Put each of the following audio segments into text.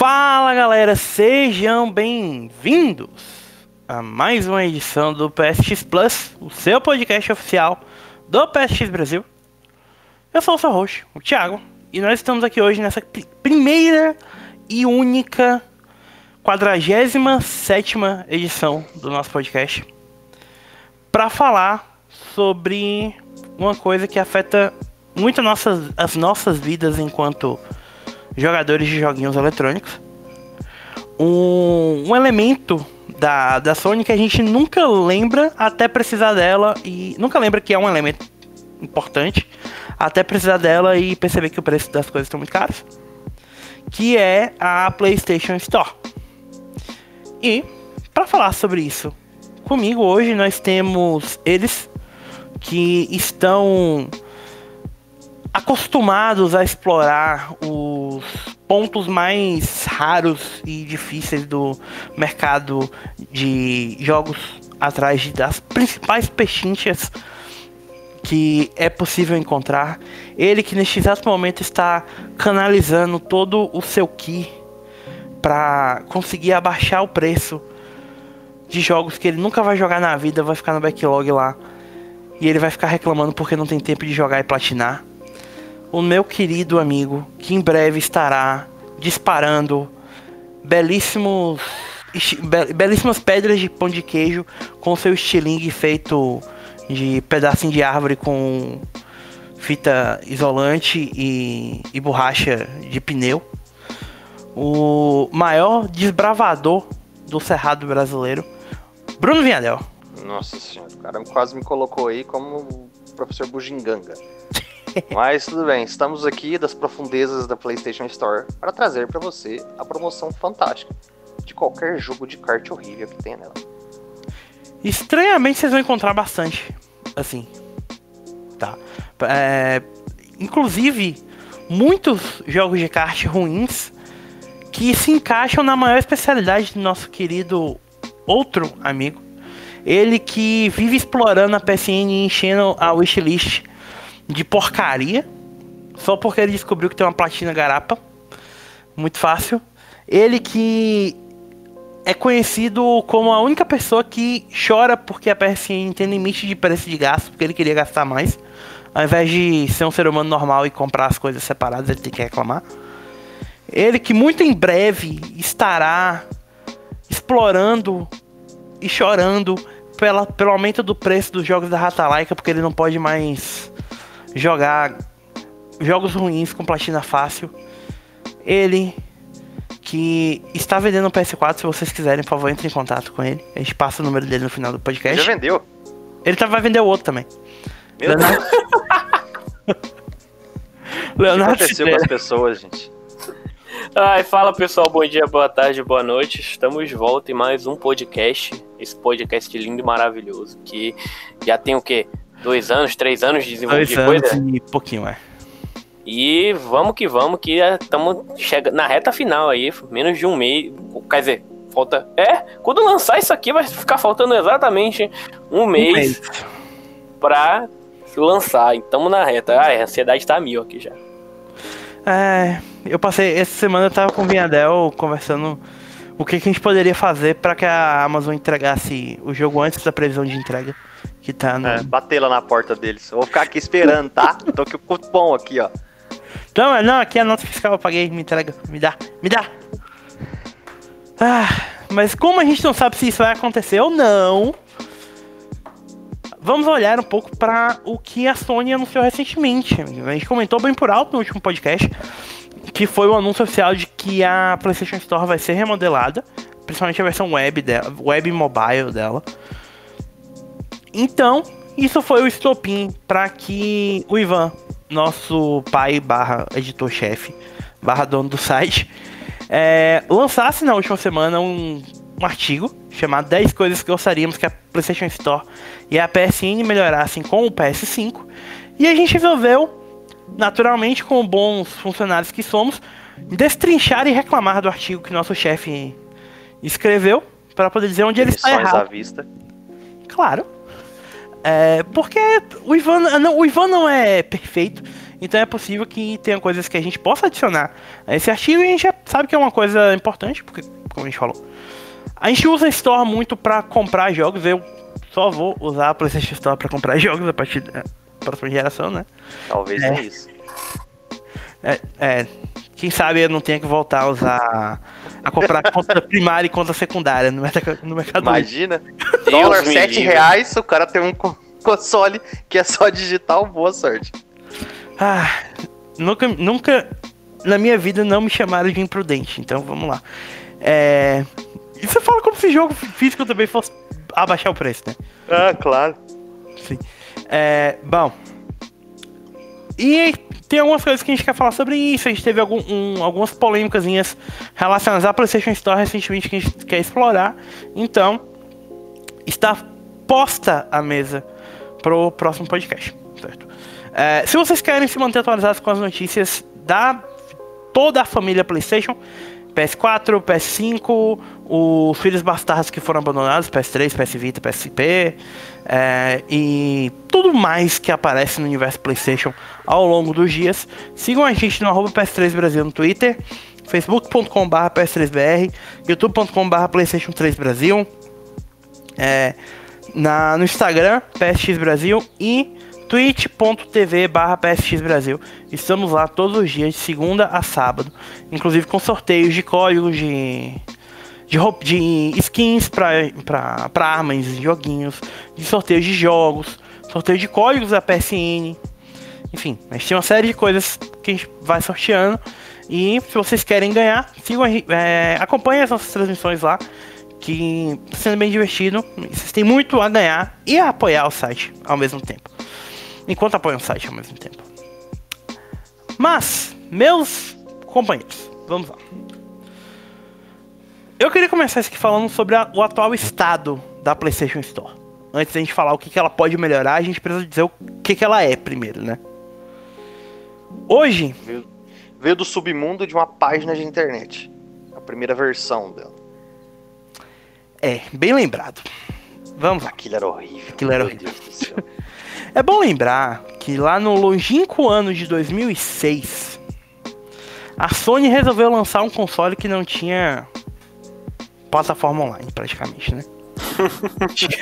Fala galera, sejam bem-vindos a mais uma edição do PSX Plus, o seu podcast oficial do PSX Brasil. Eu sou o seu host, o Thiago, e nós estamos aqui hoje nessa primeira e única 47 edição do nosso podcast para falar sobre uma coisa que afeta muito nossas, as nossas vidas enquanto jogadores de joguinhos eletrônicos. Um, um elemento da, da Sony que a gente nunca lembra até precisar dela e nunca lembra que é um elemento importante até precisar dela e perceber que o preço das coisas estão muito caros, que é a PlayStation Store. E para falar sobre isso comigo hoje nós temos eles que estão acostumados a explorar os pontos mais raros e difíceis do mercado de jogos atrás das principais pechinchas que é possível encontrar. Ele que neste exato momento está canalizando todo o seu ki para conseguir abaixar o preço de jogos que ele nunca vai jogar na vida, vai ficar no backlog lá. E ele vai ficar reclamando porque não tem tempo de jogar e platinar o meu querido amigo, que em breve estará disparando belíssimos belíssimas pedras de pão de queijo com seu estilingue feito de pedacinho de árvore com fita isolante e, e borracha de pneu. O maior desbravador do cerrado brasileiro, Bruno Vinhadel. Nossa senhora, o cara quase me colocou aí como professor Bugiganga. Mas tudo bem, estamos aqui das profundezas da PlayStation Store para trazer para você a promoção fantástica de qualquer jogo de kart horrível que tenha nela. Estranhamente vocês vão encontrar bastante, assim, tá? É, inclusive muitos jogos de kart ruins que se encaixam na maior especialidade do nosso querido outro amigo. Ele que vive explorando a PSN e enchendo a wishlist de porcaria. Só porque ele descobriu que tem uma platina garapa. Muito fácil. Ele que é conhecido como a única pessoa que chora porque a PSN tem limite de preço de gasto, porque ele queria gastar mais. Ao invés de ser um ser humano normal e comprar as coisas separadas, ele tem que reclamar. Ele que muito em breve estará explorando e chorando pela, pelo aumento do preço dos jogos da Rata Laika, porque ele não pode mais jogar jogos ruins com platina fácil. Ele que está vendendo um PS4, se vocês quiserem, por favor, entre em contato com ele. A gente passa o número dele no final do podcast. Ele já vendeu. Ele tá, vai vender o outro também. Meu Leonardo... Deus. Leonardo o que aconteceu com as pessoas, gente? Ai, fala pessoal, bom dia, boa tarde, boa noite. Estamos de volta em mais um podcast. Esse podcast lindo e maravilhoso. Que já tem o quê? Dois anos, três anos de desenvolvimento de coisa. e pouquinho, é. E vamos que vamos, que estamos chegando na reta final aí, menos de um mês. Quer dizer, falta. É, quando lançar isso aqui vai ficar faltando exatamente um mês, um mês. pra lançar. Então na reta. Ah, a ansiedade tá mil aqui já. É, eu passei. Essa semana eu tava com o Vinhadel conversando o que, que a gente poderia fazer para que a Amazon entregasse o jogo antes da previsão de entrega que tá no... É, bater lá na porta deles. Eu vou ficar aqui esperando, tá? Tô com o cupom aqui, ó. Não, não, aqui é a nota fiscal, eu paguei, me entrega, me dá, me dá. Ah, mas como a gente não sabe se isso vai acontecer ou não, vamos olhar um pouco para o que a Sony anunciou recentemente. A gente comentou bem por alto no último podcast, que foi o anúncio oficial de que a PlayStation Store vai ser remodelada, principalmente a versão web dela, web mobile dela. Então, isso foi o estopim para que o Ivan, nosso pai barra editor-chefe, barra dono do site, é, lançasse na última semana um, um, artigo chamado 10 coisas que gostaríamos que a PlayStation Store e a PSN melhorassem com o PS5. E a gente resolveu, naturalmente, com bons funcionários que somos, destrinchar e reclamar do artigo que nosso chefe escreveu para poder dizer onde ele está errado. à vista. Claro. É, porque o Ivan, não, o Ivan não é perfeito. Então é possível que tenha coisas que a gente possa adicionar a esse artigo e a gente já sabe que é uma coisa importante, porque, como a gente falou, a gente usa a Store muito para comprar jogos. Eu só vou usar a PlayStation Store para comprar jogos a partir da próxima geração, né? Talvez É. é isso. É, é, quem sabe eu não tenha que voltar a usar. a comprar conta primária e conta secundária no, merca- no mercado. Imagina, dólar me 7 livre. reais, o cara tem um co- console que é só digital, boa sorte. Ah, nunca, nunca na minha vida não me chamaram de imprudente, então vamos lá. É, e você fala como se jogo físico também fosse abaixar o preço, né? Ah, claro. Sim. É, bom. E tem algumas coisas que a gente quer falar sobre isso. A gente teve algum, um- algumas polêmicas relacionadas à PlayStation Store recentemente que a gente quer explorar. Então, está posta a mesa pro próximo podcast, certo? É, se vocês querem se manter atualizados com as notícias da toda a família PlayStation, PS4, PS5, os filhos bastardos que foram abandonados, PS3, PS Vita, PSP, é, e tudo mais que aparece no universo PlayStation ao longo dos dias. Sigam a gente no arroba PS3 Brasil no Twitter, facebook.com.br PS3BR, youtube.com.br PlayStation 3 Brasil, é, na, no Instagram, PSX Brasil e twitch.tv barra. Estamos lá todos os dias, de segunda a sábado, inclusive com sorteios de códigos de, de, roupa, de skins para armas, joguinhos, de sorteios de jogos, sorteio de códigos da PSN. Enfim, a gente tem uma série de coisas que a gente vai sorteando. E se vocês querem ganhar, sigam é, acompanhem as nossas transmissões lá, que está sendo bem divertido. Vocês têm muito a ganhar e a apoiar o site ao mesmo tempo. Enquanto apoiam o site ao mesmo tempo. Mas, meus companheiros, vamos lá. Eu queria começar isso aqui falando sobre a- o atual estado da PlayStation Store. Antes da gente falar o que, que ela pode melhorar, a gente precisa dizer o que, que ela é primeiro, né? Hoje, Veio, veio do submundo de uma página de internet. A primeira versão dela. é, bem lembrado. Vamos lá. Aquilo era horrível. Aquilo era horrível. Deus do céu. É bom lembrar que lá no longínquo ano de 2006, a Sony resolveu lançar um console que não tinha plataforma online, praticamente, né? Tinha,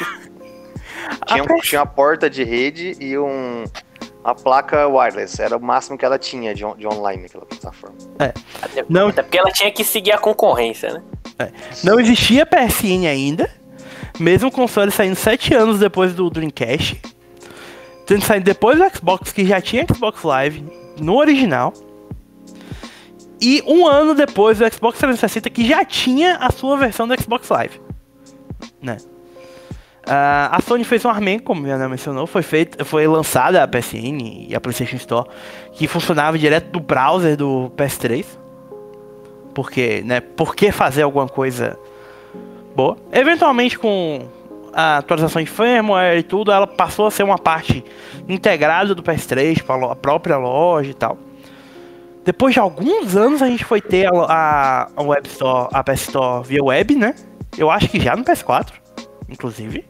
A tinha uma porta de rede e um, uma placa wireless. Era o máximo que ela tinha de, on- de online naquela plataforma. Até, Não. até porque ela tinha que seguir a concorrência, né? Não existia PSN ainda, mesmo o console saindo 7 anos depois do Dreamcast, tendo saído depois do Xbox, que já tinha Xbox Live no original, e um ano depois do Xbox 360, que já tinha a sua versão do Xbox Live. Né? Ah, a Sony fez um Armen, como a mencionou, foi, feita, foi lançada a PSN e a PlayStation Store, que funcionava direto do browser do PS3 porque, né, por que fazer alguma coisa boa? Eventualmente com a atualização de firmware e tudo, ela passou a ser uma parte integrada do PS3 para a própria loja e tal. Depois de alguns anos a gente foi ter a, a, a Web Store, a PS Store via web, né? Eu acho que já no PS4, inclusive.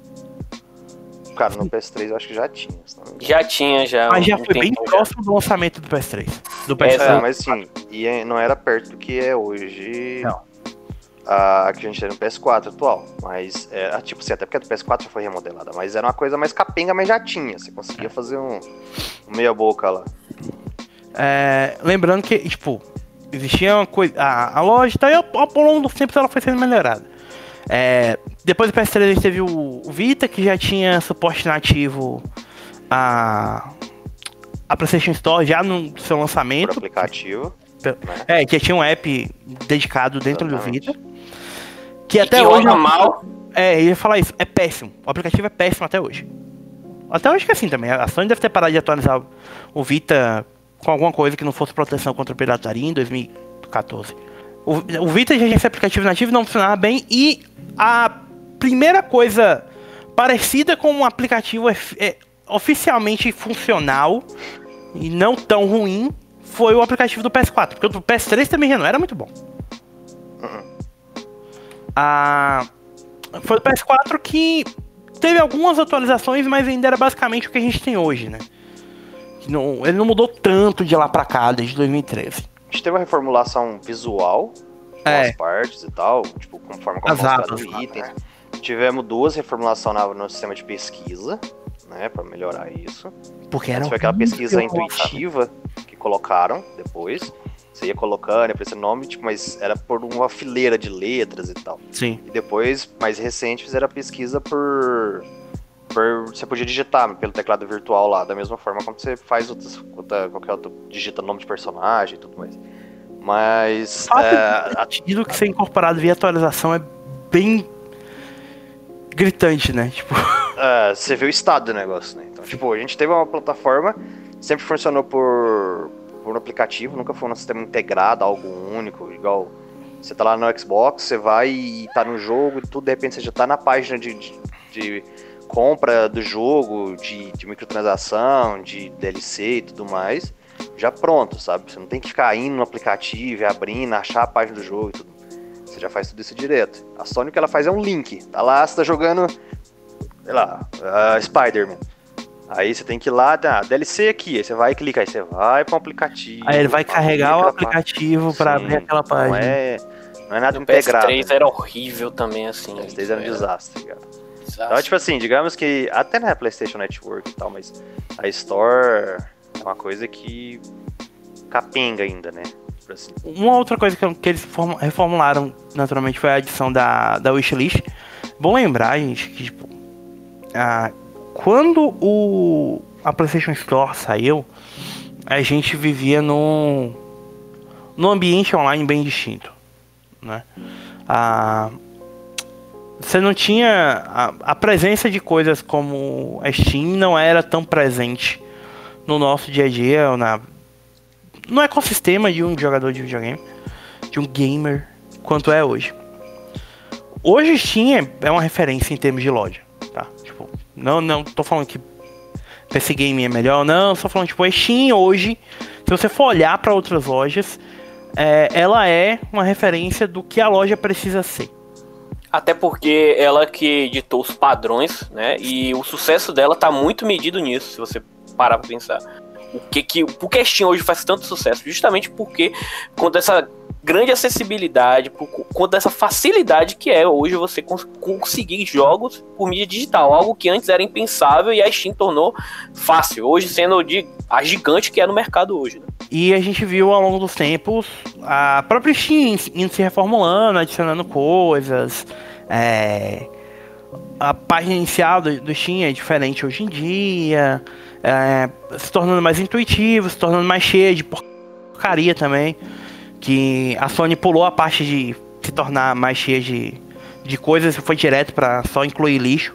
Cara, no PS3 eu acho que já tinha. Já tinha, já. Mas já foi bem próximo do lançamento do PS3. Do É, PS3. É, mas assim, e é- não era perto do que é hoje. Não. A que a gente tem no PS4 atual. Mas, é, tipo assim, até porque a do PS4 já foi remodelada. Mas era uma coisa mais capenga, mas já tinha. Você conseguia fazer um, um meia-boca lá. É, lembrando que, tipo, existia uma coisa. A, a loja tal, e ao, ao longo dos tempos ela foi sendo melhorada. É, depois do PS3 a gente teve o, o Vita, que já tinha suporte nativo a, a PlayStation Store já no seu Por lançamento. aplicativo. Pe- né? É, que tinha um app dedicado dentro Exatamente. do Vita. Que E até que hoje. roda mal. É, ia falar isso, é péssimo. O aplicativo é péssimo até hoje. Até hoje que é assim também. A Sony deve ter parado de atualizar o Vita com alguma coisa que não fosse proteção contra pirataria em 2014. O, o Vita já tinha esse aplicativo nativo não funcionava bem e a primeira coisa parecida com um aplicativo ef- é, oficialmente funcional e não tão ruim foi o aplicativo do PS4, porque o do PS3 também já não era muito bom. A foi o PS4 que teve algumas atualizações, mas ainda era basicamente o que a gente tem hoje, né? Não, ele não mudou tanto de lá pra cá, desde 2013. A gente teve uma reformulação visual, É. as partes e tal, tipo, conforme como no lá, item. né? Tivemos duas reformulações na- no sistema de pesquisa, né, pra melhorar isso. Porque era Essa foi aquela pesquisa intuitiva que colocaram depois. Você ia colocando, ia aparecendo nome, tipo, mas era por uma fileira de letras e tal. Sim. E depois, mais recente, fizeram a pesquisa por. por você podia digitar pelo teclado virtual lá, da mesma forma como você faz outras, outra, qualquer outro. digita nome de personagem e tudo mais. Mas. O fato é, que ser incorporado via atualização é bem gritante, né? Tipo, é, você vê o estado do negócio, né? Então, tipo, a gente teve uma plataforma, sempre funcionou por, por um aplicativo, nunca foi um sistema integrado, algo único, igual. Você tá lá no Xbox, você vai e tá no jogo tudo, de repente você já tá na página de, de, de compra do jogo, de, de microtransação, de DLC e tudo mais, já pronto, sabe? Você não tem que ficar indo no aplicativo, abrindo, achar a página do jogo e tudo. Você já faz tudo isso direto. A Sony o que ela faz é um link. Tá lá, você tá jogando, sei lá, uh, Spider-Man. Aí você tem que ir lá, tá, DLC aqui, aí você vai e clica, aí você vai para um aplicativo. aí ele vai carregar o aplicativo pra Sim, abrir aquela Não página. é, não é nada O integrado. PS3 né? era horrível também, assim. O PS3 era um desastre, cara. desastre. Então, tipo assim, digamos que até na PlayStation Network e tal, mas a Store é uma coisa que capenga ainda, né? Tipo assim. Uma outra coisa que, que eles form- reformularam naturalmente foi a adição da, da wishlist. Bom lembrar, gente, que tipo, ah, quando o, a PlayStation Store saiu, a gente vivia num, num ambiente online bem distinto. Né? Ah, você não tinha. A, a presença de coisas como a Steam não era tão presente no nosso dia a dia, na, no ecossistema de um jogador de videogame, de um gamer, quanto é hoje. Hoje Steam é- é uma referência em termos de loja, não, não tô falando que PC Game é melhor, não, só falando tipo, a Steam hoje, se você for olhar para outras lojas, é, ela é uma referência do que a loja precisa ser. Até porque ela que ditou os padrões, né? E o sucesso dela tá muito medido nisso, se você parar pra pensar. O que que, por que a Steam hoje faz tanto sucesso? Justamente porque com essa grande acessibilidade, por conta dessa facilidade que é hoje você cons- conseguir jogos por mídia digital, algo que antes era impensável e a Steam tornou fácil, hoje sendo de, a gigante que é no mercado hoje. Né? E a gente viu ao longo dos tempos a própria Steam indo se reformulando, adicionando coisas. é, a página inicial do, do Steam é diferente hoje em dia. é, se tornando mais intuitivo, se tornando mais cheia de porcaria também. Que a Sony pulou a parte de se tornar mais cheia de, de coisas e foi direto pra só incluir lixo.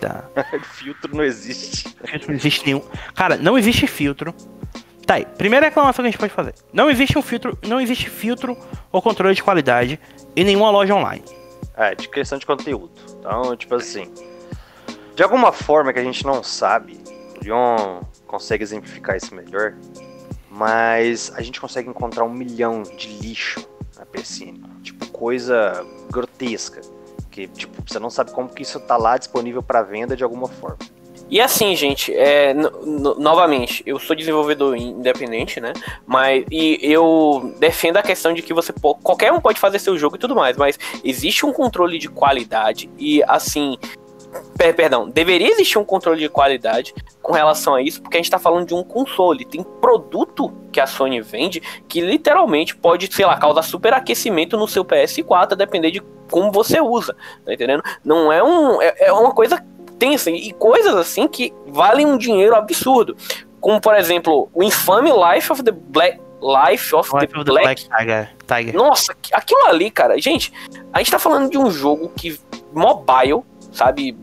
da, Filtro não existe. Filtro não existe nenhum. Cara, não existe filtro. Tá aí. Primeira reclamação que a gente pode fazer. Não existe um filtro. Não existe filtro ou controle de qualidade em nenhuma loja online. É, de questão de conteúdo. Então, tipo assim. De alguma forma que a gente não sabe, o John consegue exemplificar isso melhor. Mas a gente consegue encontrar um milhão de lixo na PSN. Tipo, coisa grotesca. Que, tipo, você não sabe como que isso tá lá disponível para venda de alguma forma. E assim, gente, é, no- no- novamente, eu sou desenvolvedor independente, né? Mas e eu defendo a questão de que você qualquer um pode fazer seu jogo e tudo mais, mas existe um controle de qualidade e assim, perdão, deveria existir um controle de qualidade com relação a isso, porque a gente tá falando de um console, tem produto que a Sony vende que literalmente pode, sei lá, causar superaquecimento no seu PS4, a depender de como você usa, tá entendendo? Não é um é, é uma coisa tensa e coisas assim que valem um dinheiro absurdo. Como, por exemplo, o infame Life of the Black. Life of, Life the, of the Black. Black Tiger. Tiger. Nossa, aquilo ali, cara. Gente, a gente tá falando de um jogo que. mobile, sabe?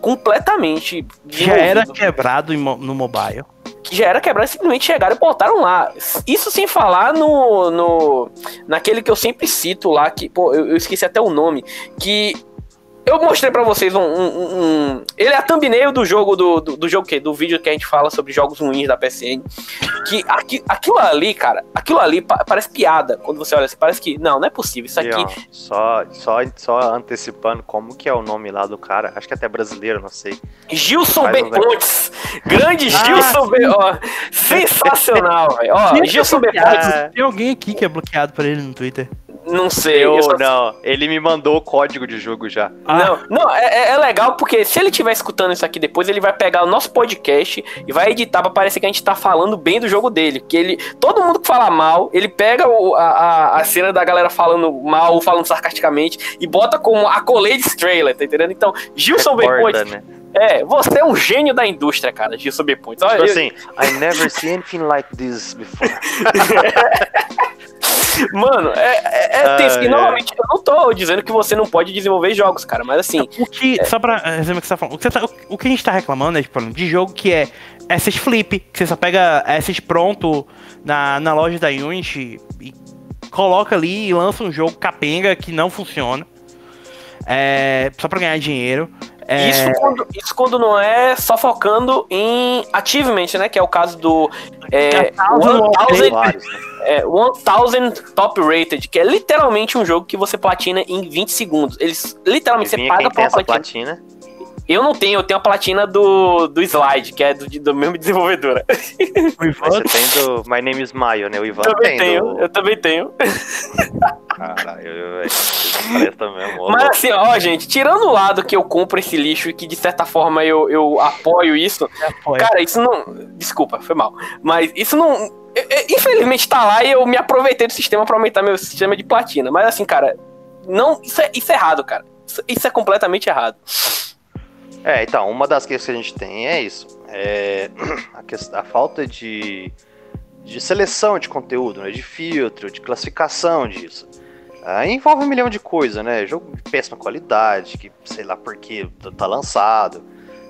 Completamente. Já era quebrado no mobile. que já era quebrado, simplesmente chegaram e botaram lá. Isso sem falar no, no naquele que eu sempre cito lá, que, pô, eu, eu esqueci até o nome, que eu mostrei pra vocês um, um, um- Ele é a thumbnail do jogo, do, do, do jogo que? Do vídeo que a gente fala sobre jogos ruins da PSN. Que aqui, aquilo ali, cara, aquilo ali pa- parece piada. Quando você olha assim, parece que. Não, não é possível. Isso E, aqui. ó, só, só, só antecipando como que é o nome lá do cara. Acho que até brasileiro, não sei. Gilson B. um- Pontes. Grande Ah, Gilson B. Ó, sensacional, velho. Gilson B. Pontes. Tem alguém aqui que é bloqueado por ele no Twitter. Não sei. Eu, eu só- não, ele me mandou o código de jogo já. Ah. Não, não, é, é- é legal porque se ele estiver escutando isso aqui depois, ele vai pegar o nosso podcast e vai editar pra parecer que a gente tá falando bem do jogo dele. Que ele. Todo mundo que fala mal, ele pega o- a, a, a cena da galera falando mal ou falando sarcasticamente e bota como a Colade Trailer, tá entendendo? Então, Gilson B. Recorda, Pontes, né? É, você é um gênio da indústria, cara, B. Pontes. Olha, Tipo eu- assim, I never see anything like this before. Mano, é, é, é tenso. Ai, E ai. novamente, eu não tô dizendo que você não pode desenvolver jogos, cara, mas assim, O que, só pra resumir o que você tá falando, o que, tá- o- que a gente tá reclamando é tipo, de jogo que é assets flip, que você só pega assets pronto na, na loja da Unity e coloca ali e lança um jogo capenga que não funciona. É, só pra ganhar dinheiro. É, Isso, quando, isso quando não é só focando em achievement, né? Que é o caso do é, A thousand 1000, Vários, né? é, 1000 Top Rated, que é literalmente um jogo que você platina em 20 segundos. Eles literalmente você paga pra platina. platina? Eu não tenho, eu tenho a platina do, do Slide, que é do, do mesmo desenvolvedora. o Ivan- você tem do My Name is Mayo, né? O Ivan também tem tenho, do... eu também tenho. Caralho, velho. Mas assim, ó, gente, tirando o lado que eu compro esse lixo e que de certa forma eu, eu apoio isso, apoia. Cara, isso não. Desculpa, foi mal. Mas isso não. é- é- Infelizmente tá lá e eu me aproveitei do sistema pra aumentar meu sistema de platina. Mas assim, cara, não. Isso é, isso é errado, cara. Isso, isso é completamente errado. É, então, uma das questões que a gente tem é isso. É a, quest- a falta de, de seleção de conteúdo, né? De filtro, de classificação disso. Aí envolve um milhão de coisas, né? Jogo de péssima qualidade, que sei lá por que tá lançado.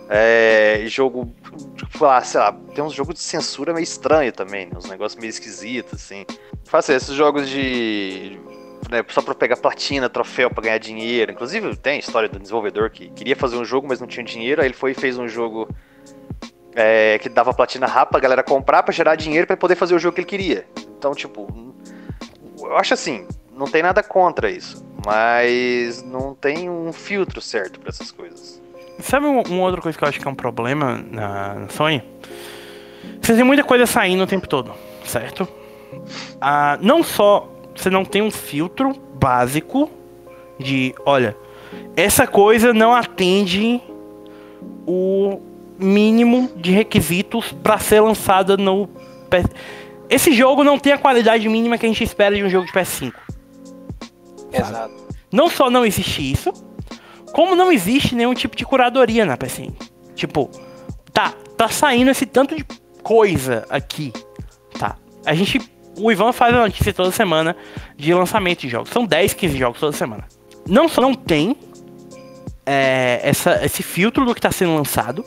É, jogo, tipo, ah, sei lá, tem uns jogos de censura meio estranho também, né? Uns negócios meio esquisitos, assim. Faz assim, esses jogos de. Né, só pra pegar platina, troféu pra ganhar dinheiro. Inclusive, tem a história do desenvolvedor que queria fazer um jogo, mas não tinha dinheiro. Aí ele foi e fez um jogo é, que dava platina rápida pra galera comprar pra gerar dinheiro pra poder fazer o jogo que ele queria. Então, tipo, eu acho assim, não tem nada contra isso. Mas não tem um filtro certo pra essas coisas. Sabe um- uma outra coisa que eu acho que é um problema na, Sony? Você tem muita coisa saindo o tempo todo, certo? Ah, não só você não tem um filtro básico de, olha, essa coisa não atende o mínimo de requisitos para ser lançada no PS... Esse jogo não tem a qualidade mínima que a gente espera de um jogo de PS5. Exato. Não só não existe isso, como não existe nenhum tipo de curadoria na PSN. Tipo, tá, tá saindo esse tanto de coisa aqui, tá? A gente, o Ivan faz a notícia toda semana de lançamento de jogos. São 10, 15 jogos toda semana. Não só não tem é, essa, esse filtro do que tá sendo lançado,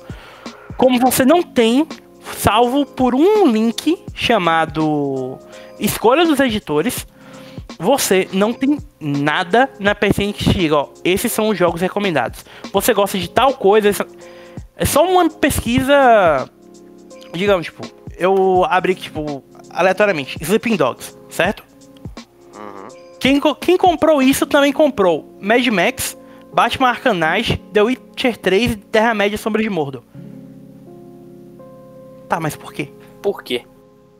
como você não tem, salvo por um link chamado Escolha dos Editores, você não tem nada na PSN que diga, ó, esses são os jogos recomendados. Você gosta de tal coisa, essa- é só uma pesquisa, digamos, tipo, eu abri, tipo, aleatoriamente, Sleeping Dogs, certo? Uhum. Quem, quem comprou isso também comprou Mad Max, Batman Arkham Knight, The Witcher 3 e Terra-média Sombra de Mordor. Tá, mas por quê? Por quê?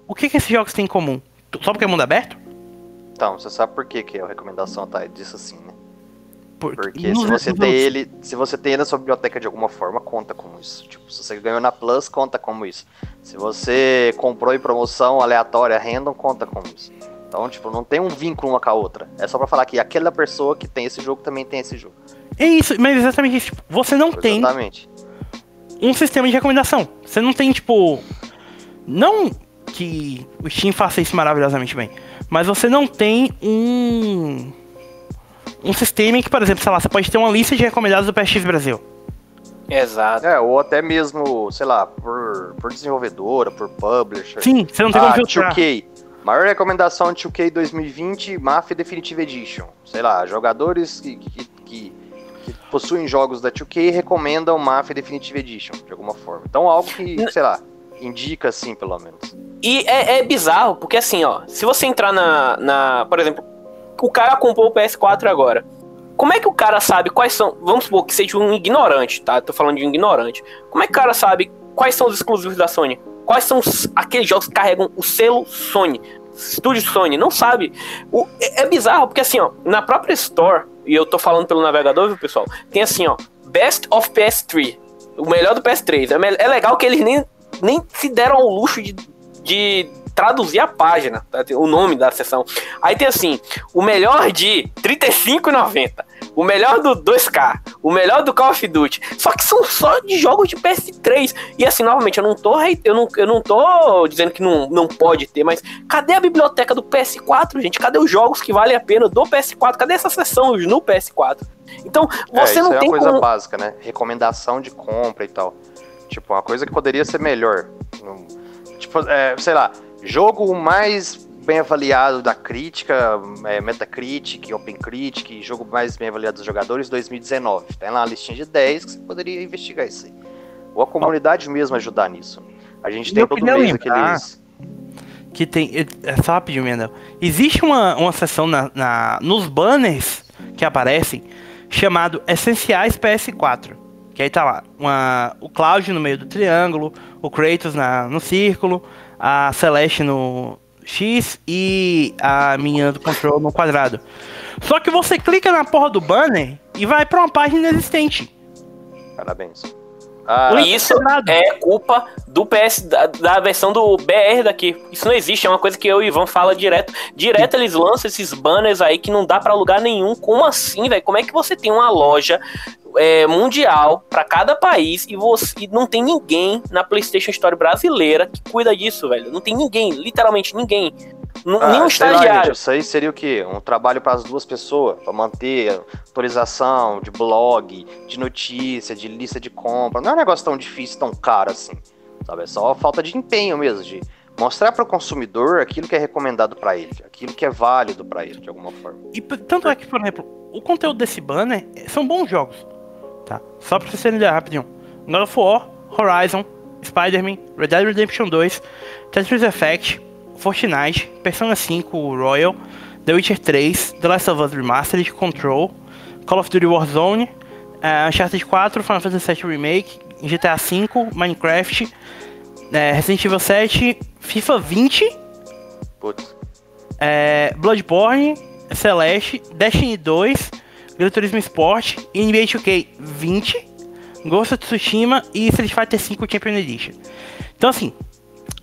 O que, que esses jogos têm em comum? Só porque é mundo aberto? Então, você sabe por que, que a recomendação tá disso assim, né? Por- Porque se você tem ele, se você tem ele na sua biblioteca de alguma forma, conta como isso. Tipo, se você ganhou na Plus, conta como isso. Se você comprou em promoção aleatória, random, conta como isso. Então, tipo, não tem um vínculo uma com a outra. É só pra falar que aquela pessoa que tem esse jogo também tem esse jogo. É isso, mas exatamente isso. Tipo, você não tem Exatamente. um sistema de recomendação. Você não tem, tipo. Não que o Steam faça isso maravilhosamente bem. Mas você não tem um. Um sistema em que, por exemplo, sei lá, você pode ter uma lista de recomendados do PSX Brasil. Exato. É, ou até mesmo, sei lá, por, por desenvolvedora, por publisher. Sim, você não tem como ah, filtrar. 2K. Maior recomendação de 2K 2020, Mafia Definitive Edition. Sei lá, jogadores que, que, que que possuem jogos da 2K e recomendam Mafia Definitive Edition, de alguma forma. Então algo que, sei lá, indica assim, pelo menos. E é, é bizarro, porque assim, ó, se você entrar na, na. Por exemplo, o cara comprou o PS4 agora. Como é que o cara sabe quais são. Vamos supor que seja um ignorante, tá? Tô falando de um ignorante. Como é que o cara sabe quais são os exclusivos da Sony? Quais são os, aqueles jogos que carregam o selo Sony? Estúdio Sony, não sabe. O, é, é bizarro, porque assim, ó, na própria Store, e eu tô falando pelo navegador, viu, pessoal? Tem assim, ó, Best of PS3. O melhor do PS3. É, é legal que eles nem, nem se deram ao luxo de, de traduzir a página, tá? o nome da sessão. Aí tem assim, o melhor de 35,90, o melhor do 2K, o melhor do Call of Duty. Só que são só de jogos de PS3. E assim, novamente, eu não tô eu não, eu não tô dizendo que não, não pode ter, mas cadê a biblioteca do PS4, gente? Cadê os jogos que valem a pena do PS4? Cadê essa sessão no PS4? Então, você é, não é tem uma coisa como... básica, né? Recomendação de compra e tal. Tipo, uma coisa que poderia ser melhor. Tipo, é, sei lá, Jogo mais bem avaliado da crítica, é, Metacritic, OpenCritic, jogo mais bem avaliado dos jogadores 2019. Tem lá uma listinha de 10 que você poderia investigar isso aí. Ou a comunidade mesmo ajudar nisso. A gente tem todo mês aqueles. Que tem. É só rapidinho, Mendel. Existe uma, uma seção na, na, nos banners que aparecem chamado Essenciais PS4. Que aí tá lá uma, o Cloud no meio do triângulo, o Kratos na, no círculo, a Celeste no X e a minha do Control no quadrado. Só que você clica na porra do banner e vai para uma página inexistente. Parabéns. Ah, isso é culpa do PS, da, da, versão do BR daqui. Isso não existe, é uma coisa que eu e o Ivan fala direto. Direto eles lançam esses banners aí que não dá para lugar nenhum. Como assim, velho? Como é que você tem uma loja é, mundial para cada país e você e não tem ninguém na PlayStation Store brasileira que cuida disso, velho. Não tem ninguém, literalmente ninguém. Ah, nenhum estagiário. Lá, isso aí seria o quê? Um trabalho para as duas pessoas, para manter atualização de blog, de notícia, de lista de compra. Não é um negócio tão difícil, tão caro assim. Sabe? É só falta de empenho mesmo, de mostrar para o consumidor aquilo que é recomendado para ele, aquilo que é válido para ele, de alguma forma. E tanto é que, por exemplo, o conteúdo desse banner são bons jogos. Tá? Só pra vocês terem ideia rapidinho. God of War, Horizon, Spider-Man, Red Dead Redemption 2, Tetris Effect, Fortnite, Persona 5 Royal, The Witcher 3, The Last of Us Remastered, Control, Call of Duty Warzone, uh, Uncharted 4, Final Fantasy VII Remake, GTA V, Minecraft, uh, Resident Evil 7, FIFA 20, Putz. Uh, Bloodborne, Celeste, Destiny 2, Gran Turismo Sport, NBA 2K 20, Ghost of Tsushima e Street Fighter V Champion Edition. Então assim,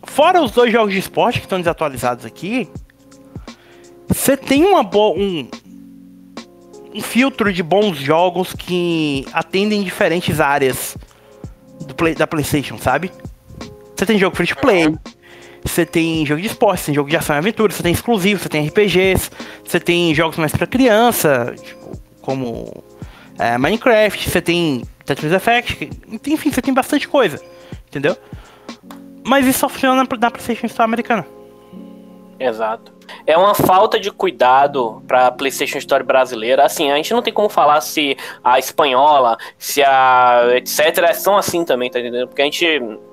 fora os dois jogos de esporte que estão desatualizados aqui, você tem uma boa um, um filtro de bons jogos que atendem diferentes áreas do play, da PlayStation, sabe? Você tem jogo free to play, você tem jogo de esporte, você tem jogo de ação e aventura, você tem exclusivo, você tem RPGs, você tem jogos mais para criança, tipo, como é, Minecraft, você tem Tetris Effect, enfim, você tem bastante coisa, entendeu? Mas isso só funciona na PlayStation Store americana. Exato. É uma falta de cuidado para a PlayStation Store brasileira. Assim, a gente não tem como falar se a espanhola, se a etc são assim também, tá entendendo? Porque a gente,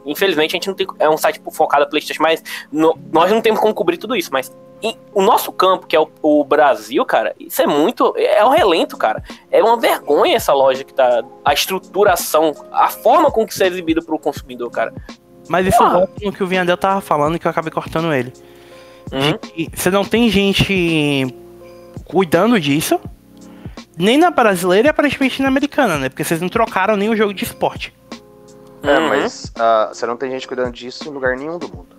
infelizmente, a gente não tem é um site focado na PlayStation, mas no, nós não temos como cobrir tudo isso, mas e o nosso campo, que é o, o, Brasil, cara, isso é muito. É o relento, cara. É uma vergonha essa loja que tá. A estruturação, a forma com que isso é exibido pro consumidor, cara. Mas isso ah. é o que o Viandel tava falando que eu acabei cortando ele. Uhum. Você não tem gente cuidando disso. Nem na brasileira e aparentemente na americana, né? Porque vocês não trocaram nem o jogo de esporte. É, uhum. mas uh, você não tem gente cuidando disso em lugar nenhum do mundo.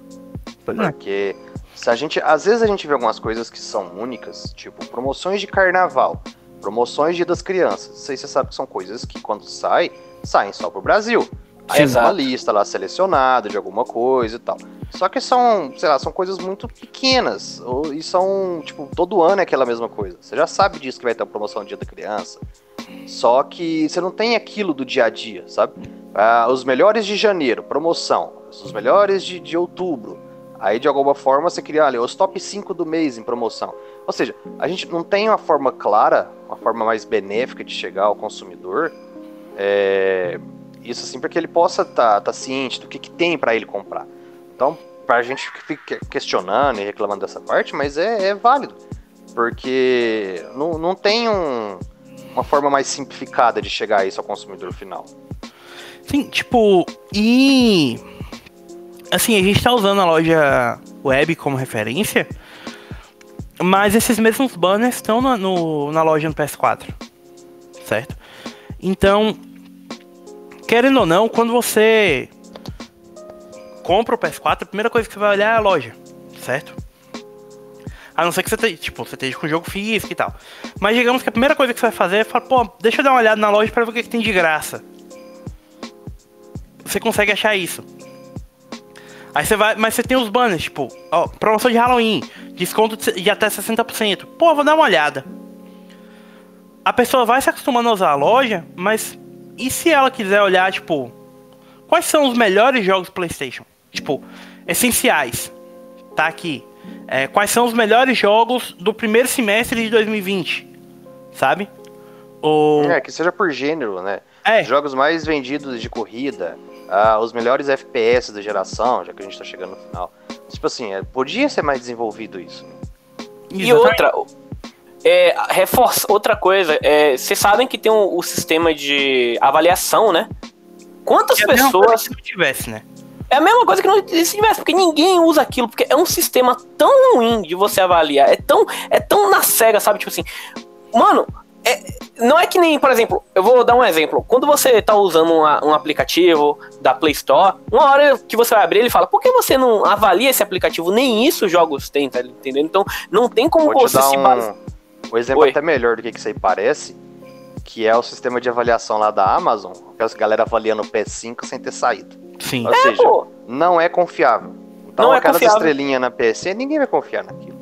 Pois é. Porque é. Se a gente, às vezes a gente vê algumas coisas que são únicas, tipo promoções de carnaval, promoções de das crianças. Não sei se você sabe que são coisas que quando sai, saem só pro Brasil. Aí é uma lista lá selecionada de alguma coisa e tal. Só que são, sei lá, são coisas muito pequenas. Ou, e são, tipo, todo ano é aquela mesma coisa. Você já sabe disso que vai ter uma promoção no dia da criança. Só que você não tem aquilo do dia a dia, sabe? Ah, os melhores de janeiro, promoção. Os melhores de, de outubro. Aí, de alguma forma, você cria ali os top 5 do mês em promoção. Ou seja, a gente não tem uma forma clara, uma forma mais benéfica de chegar ao consumidor. É, isso assim para que ele possa estar tá, tá ciente do que, que tem para ele comprar. Então, para a gente ficar questionando e reclamando dessa parte, mas é, é válido. Porque não, não tem um, uma forma mais simplificada de chegar isso ao consumidor final. Sim, tipo, e. Assim, a gente tá usando a loja web como referência, mas esses mesmos banners estão na, no, na loja no PS4, certo? Então, querendo ou não, quando você compra o PS4, a primeira coisa que você vai olhar é a loja, certo? A não ser que você esteja, tipo, você esteja com o jogo físico e tal. Mas digamos que a primeira coisa que você vai fazer é falar, pô, deixa eu dar uma olhada na loja para ver o que, que tem de graça. Você consegue achar isso. Aí você vai, mas você tem os banners, tipo, ó, promoção de Halloween, desconto de até 60%. Pô, vou dar uma olhada. A pessoa vai se acostumando a usar a loja, mas e se ela quiser olhar, tipo, quais são os melhores jogos PlayStation? Tipo, essenciais. Tá aqui. É, quais são os melhores jogos do primeiro semestre de 2020? Sabe? Ou... É, que seja por gênero, né? É. Jogos mais vendidos de corrida, uh, os melhores FPS da geração, já que a gente tá chegando no final. Tipo assim, é, podia ser mais desenvolvido isso. E outra, é, reforça outra coisa, é, vocês sabem que tem o, o, sistema de avaliação, né? Quantas é pessoas. Se não tivesse, né? É a mesma coisa que não tivesse, porque ninguém usa aquilo, porque é um sistema tão ruim de você avaliar, é tão, é tão na cega, sabe? Tipo assim, mano, é, não é que nem, por exemplo, eu vou dar um exemplo. Quando você está usando uma, um aplicativo da Play Store, uma hora que você vai abrir, ele fala: por que você não avalia esse aplicativo? Nem isso os jogos têm, tá entendendo? Então, não tem como vou você se basear. Um, um exemplo Oi. até melhor do que, que isso aí parece, que é o sistema de avaliação lá da Amazon, que a galera avaliando o PS5 sem ter saído. Sim. Ou é, seja, pô. não é confiável. Então, não é aquelas estrelinhas na PC, ninguém vai confiar naquilo.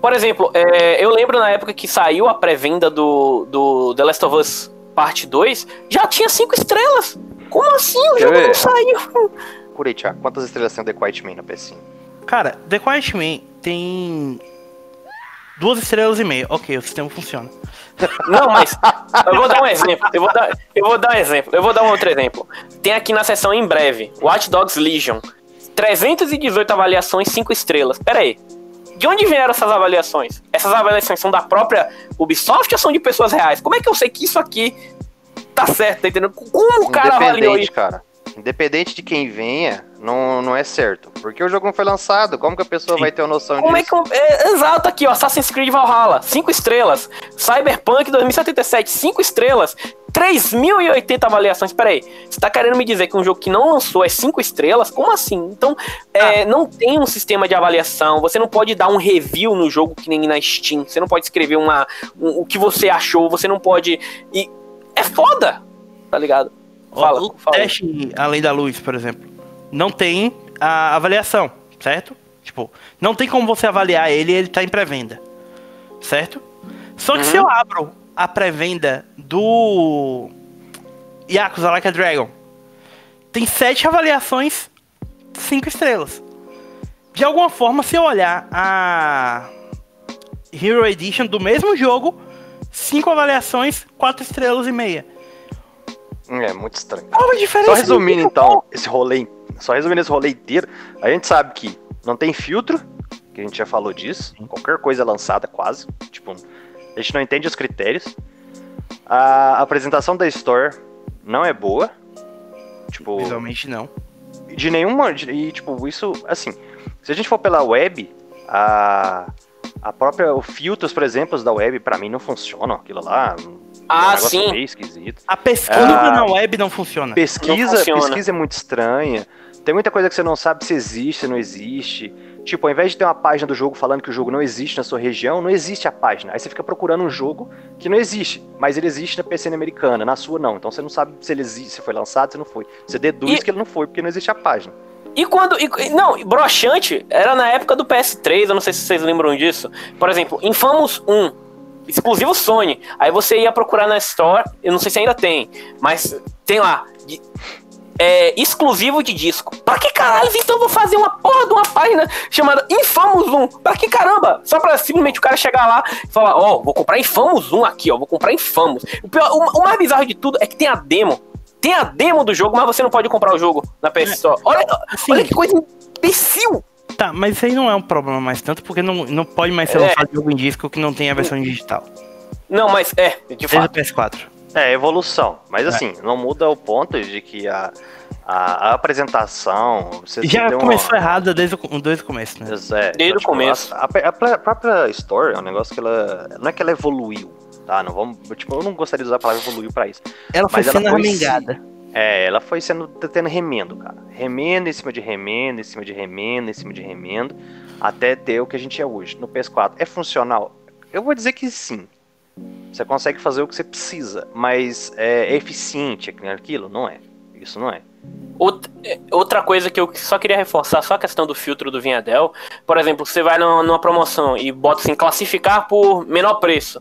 Por exemplo, é, eu lembro na época que saiu a pré-venda do, do The Last of Us Parte 2, já tinha 5 estrelas. Como assim? O Quer jogo ver? não saiu. Curei, Thiago. Quantas estrelas tem o The Quiet Man na PS5? Cara, The Quiet Man tem duas estrelas e meia. Ok, o sistema funciona. Não, mas eu vou dar um exemplo. Eu vou dar, eu vou dar um exemplo. Eu vou dar um outro exemplo. Tem aqui na sessão em breve, Watch Dogs Legion. 318 avaliações, 5 estrelas. Pera aí. De onde vieram essas avaliações? Essas avaliações são da própria Ubisoft ou são de pessoas reais? Como é que eu sei que isso aqui tá certo, tá entendendo? Como o cara avaliou isso? cara. Independente de quem venha, não, não é certo. Porque o jogo não foi lançado. Como que a pessoa Sim. vai ter uma noção Como disso? É que, é, exato aqui, ó. Assassin's Creed Valhalla, 5 estrelas. Cyberpunk 2077, 5 estrelas. 3.080 avaliações. Peraí, você tá querendo me dizer que um jogo que não lançou é 5 estrelas? Como assim? Então, é, ah. não tem um sistema de avaliação. Você não pode dar um review no jogo que nem na Steam. Você não pode escrever uma, um, o que você achou. Você não pode. E é foda, tá ligado? Fala, o fala. teste Além da Luz, por exemplo, não tem a avaliação, certo? Tipo, não tem como você avaliar ele ele tá em pré-venda, certo? Só que uhum. se eu abro a pré-venda do Yakuza Like a Dragon, tem sete avaliações, cinco estrelas. De alguma forma, se eu olhar a Hero Edition do mesmo jogo, cinco avaliações, quatro estrelas e meia. É, muito estranho. Qual a diferença? Só resumindo então, esse rolê, só resumindo esse rolê inteiro, a gente sabe que não tem filtro, que a gente já falou disso, qualquer coisa lançada quase, tipo, a gente não entende os critérios. A apresentação da Store não é boa. Tipo, visualmente não. De nenhuma, de, e tipo, isso assim, se a gente for pela web, a a própria o filtros, por exemplo, da web para mim não funcionam, aquilo lá. Ah, é um sim. Meio esquisito. A pesquisa ah, na web não funciona. Pesquisa, não funciona. pesquisa é muito estranha. Tem muita coisa que você não sabe se existe, se não existe. Tipo, ao invés de ter uma página do jogo falando que o jogo não existe na sua região, não existe a página. Aí você fica procurando um jogo que não existe, mas ele existe na PCN americana, na sua não. Então você não sabe se ele existe, se foi lançado, se não foi. Você deduz e... que ele não foi, porque não existe a página. E quando. E, não, broxante era na época do PS3, eu não sei se vocês lembram disso. Por exemplo, Infamous 1, exclusivo Sony. Aí você ia procurar na Store, eu não sei se ainda tem, mas tem lá. É, exclusivo de disco. Pra que caralho então vou fazer uma porra de uma página chamada Infamous 1? Pra que caramba? Só pra simplesmente o cara chegar lá e falar, ó, oh, vou comprar Infamous 1 aqui, ó, vou comprar Infamous. O, pior, o, o, mais bizarro de tudo é que tem a demo. Tem a demo do jogo, mas você não pode comprar o jogo na PS Store. Olha, assim, olha que coisa imbecil. Tá, mas isso aí não é um problema mais tanto, porque não, não pode mais ser é. lançado jogo em disco que não tem a versão digital. Não, mas é, de fato. Desde o PS4. É, evolução. Mas é. assim, não muda o ponto de que a, a, a apresentação. Já começou uma... errado desde o, desde o começo, né? É, desde então, o tipo, começo. A, a, a, própria Store é um negócio que ela. Não é que ela evoluiu, tá? Não vamos. Tipo, eu não gostaria de usar a palavra evoluiu pra isso. Ela foi sendo armengada. É, ela foi sendo tendo remendo, cara. Remendo em cima de remendo, em cima de remendo, em cima de remendo, até ter o que a gente é hoje. No PS4 é funcional? Eu vou dizer que sim. Você consegue fazer o que você precisa, mas é, eficiente aquilo? Não é. Isso não é. Outra coisa que eu só queria reforçar, só a questão do filtro do Vinhadel. Por exemplo, você vai numa promoção e bota assim, classificar por menor preço.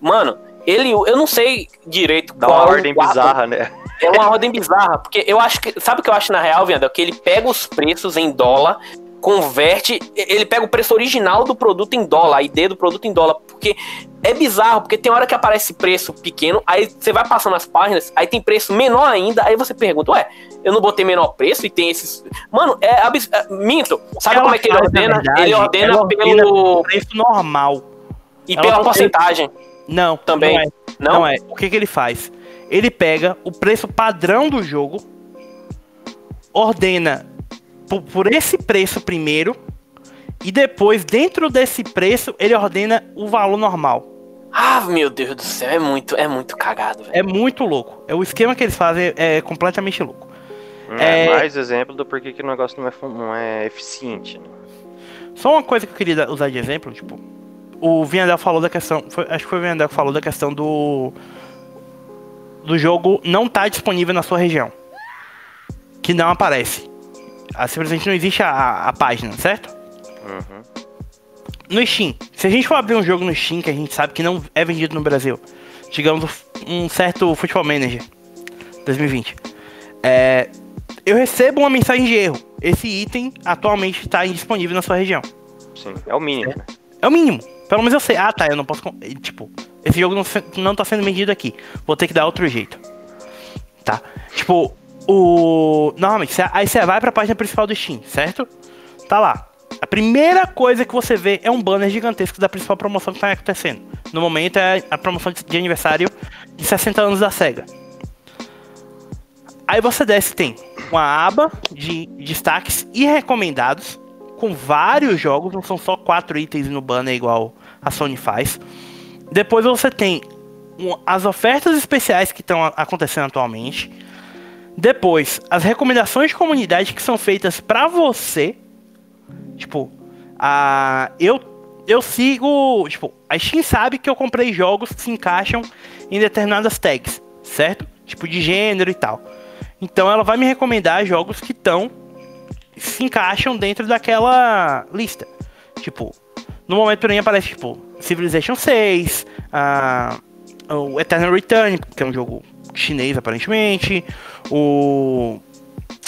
Mano, ele, eu não sei direito Dá uma ordem bizarra, né? É uma ordem bizarra, porque eu acho que. Sabe o que eu acho na real, Vinhadel? Que ele pega os preços em dólar converte, ele pega o preço original do produto em dólar, a ideia do produto em dólar, porque é bizarro, porque tem hora que aparece preço pequeno, aí você vai passando as páginas, aí tem preço menor ainda, aí você pergunta, ué, eu não botei menor preço e tem esses. Mano, é absurdo. É, minto. Sabe ela como é que ele ordena? Verdade, ele ordena pelo. Preço normal. E ela pela porcentagem. Não. Também. Não é. Não? não é. O que, que ele faz? Ele pega o preço padrão do jogo, ordena por, por esse preço primeiro. E depois, dentro desse preço, ele ordena o valor normal. Ah, meu Deus do céu, é muito, é muito cagado, velho. É muito louco. É o esquema que eles fazem é completamente louco. É, é... mais exemplo do porquê que o negócio não é, não é eficiente. Né? Só uma coisa que eu queria usar de exemplo, tipo, o Vinhadel falou da questão, foi, acho que foi o Vinhadel que falou da questão do do jogo não tá disponível na sua região, que não aparece. Ah, simplesmente não existe a, a página, certo? Uhum. No Steam, se a gente for abrir um jogo no Steam que a gente sabe que não é vendido no Brasil, digamos um certo Football Manager 2020, é, eu recebo uma mensagem de erro. Esse item atualmente está indisponível na sua região. Sim, é o mínimo, né? É o mínimo. Pelo menos eu sei. Ah, tá, eu não posso. Tipo, esse jogo não, não tá sendo vendido aqui. Vou ter que dar outro jeito. Tá? Tipo, o. Normalmente, aí você vai pra página principal do Steam, certo? Tá lá. A primeira coisa que você vê é um banner gigantesco da principal promoção que está acontecendo. No momento é a promoção de aniversário de 60 anos da SEGA. Aí você desce tem uma aba de destaques e recomendados com vários jogos, não são só quatro itens no banner igual a Sony faz. Depois você tem as ofertas especiais que estão acontecendo atualmente depois, as recomendações de comunidade que são feitas para você. Tipo, a eu eu sigo, tipo, a Steam sabe que eu comprei jogos que se encaixam em determinadas tags, certo? Tipo de gênero e tal. Então ela vai me recomendar jogos que estão se encaixam dentro daquela lista. Tipo, no momento porém aparece tipo Civilization 6, uh, o Eternal Return, que é um jogo chinês aparentemente, o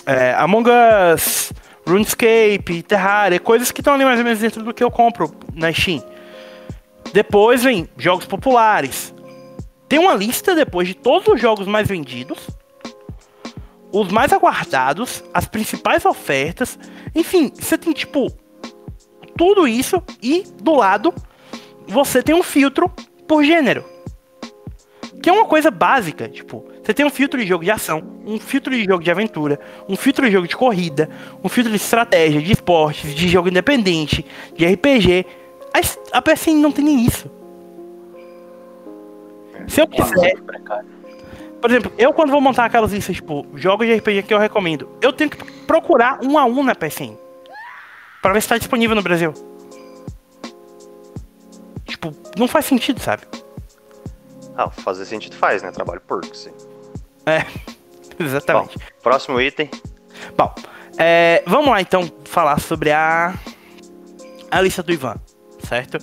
é, Among Us, RuneScape, Terraria, coisas que estão ali mais ou menos dentro do que eu compro na Steam. Depois vem jogos populares. Tem uma lista depois de todos os jogos mais vendidos, os mais aguardados, as principais ofertas. Enfim, você tem tipo tudo isso e do lado você tem um filtro por gênero. Que é uma coisa básica, tipo, você tem um filtro de jogo de ação, um filtro de jogo de aventura, um filtro de jogo de corrida, um filtro de estratégia, de esportes, de jogo independente, de RPG. A, a PSN não tem nem isso. Se eu quiser. Por exemplo, eu quando vou montar aquelas listas, tipo, jogos de RPG que eu recomendo, eu tenho que procurar um a um na PSN. Pra ver se tá disponível no Brasil. Tipo, não faz sentido, sabe? Ah, fazer sentido faz, né? Trabalho porco, sim. É, exatamente. Bom, próximo item. Bom, é, vamos lá então falar sobre a, a lista do Ivan, certo?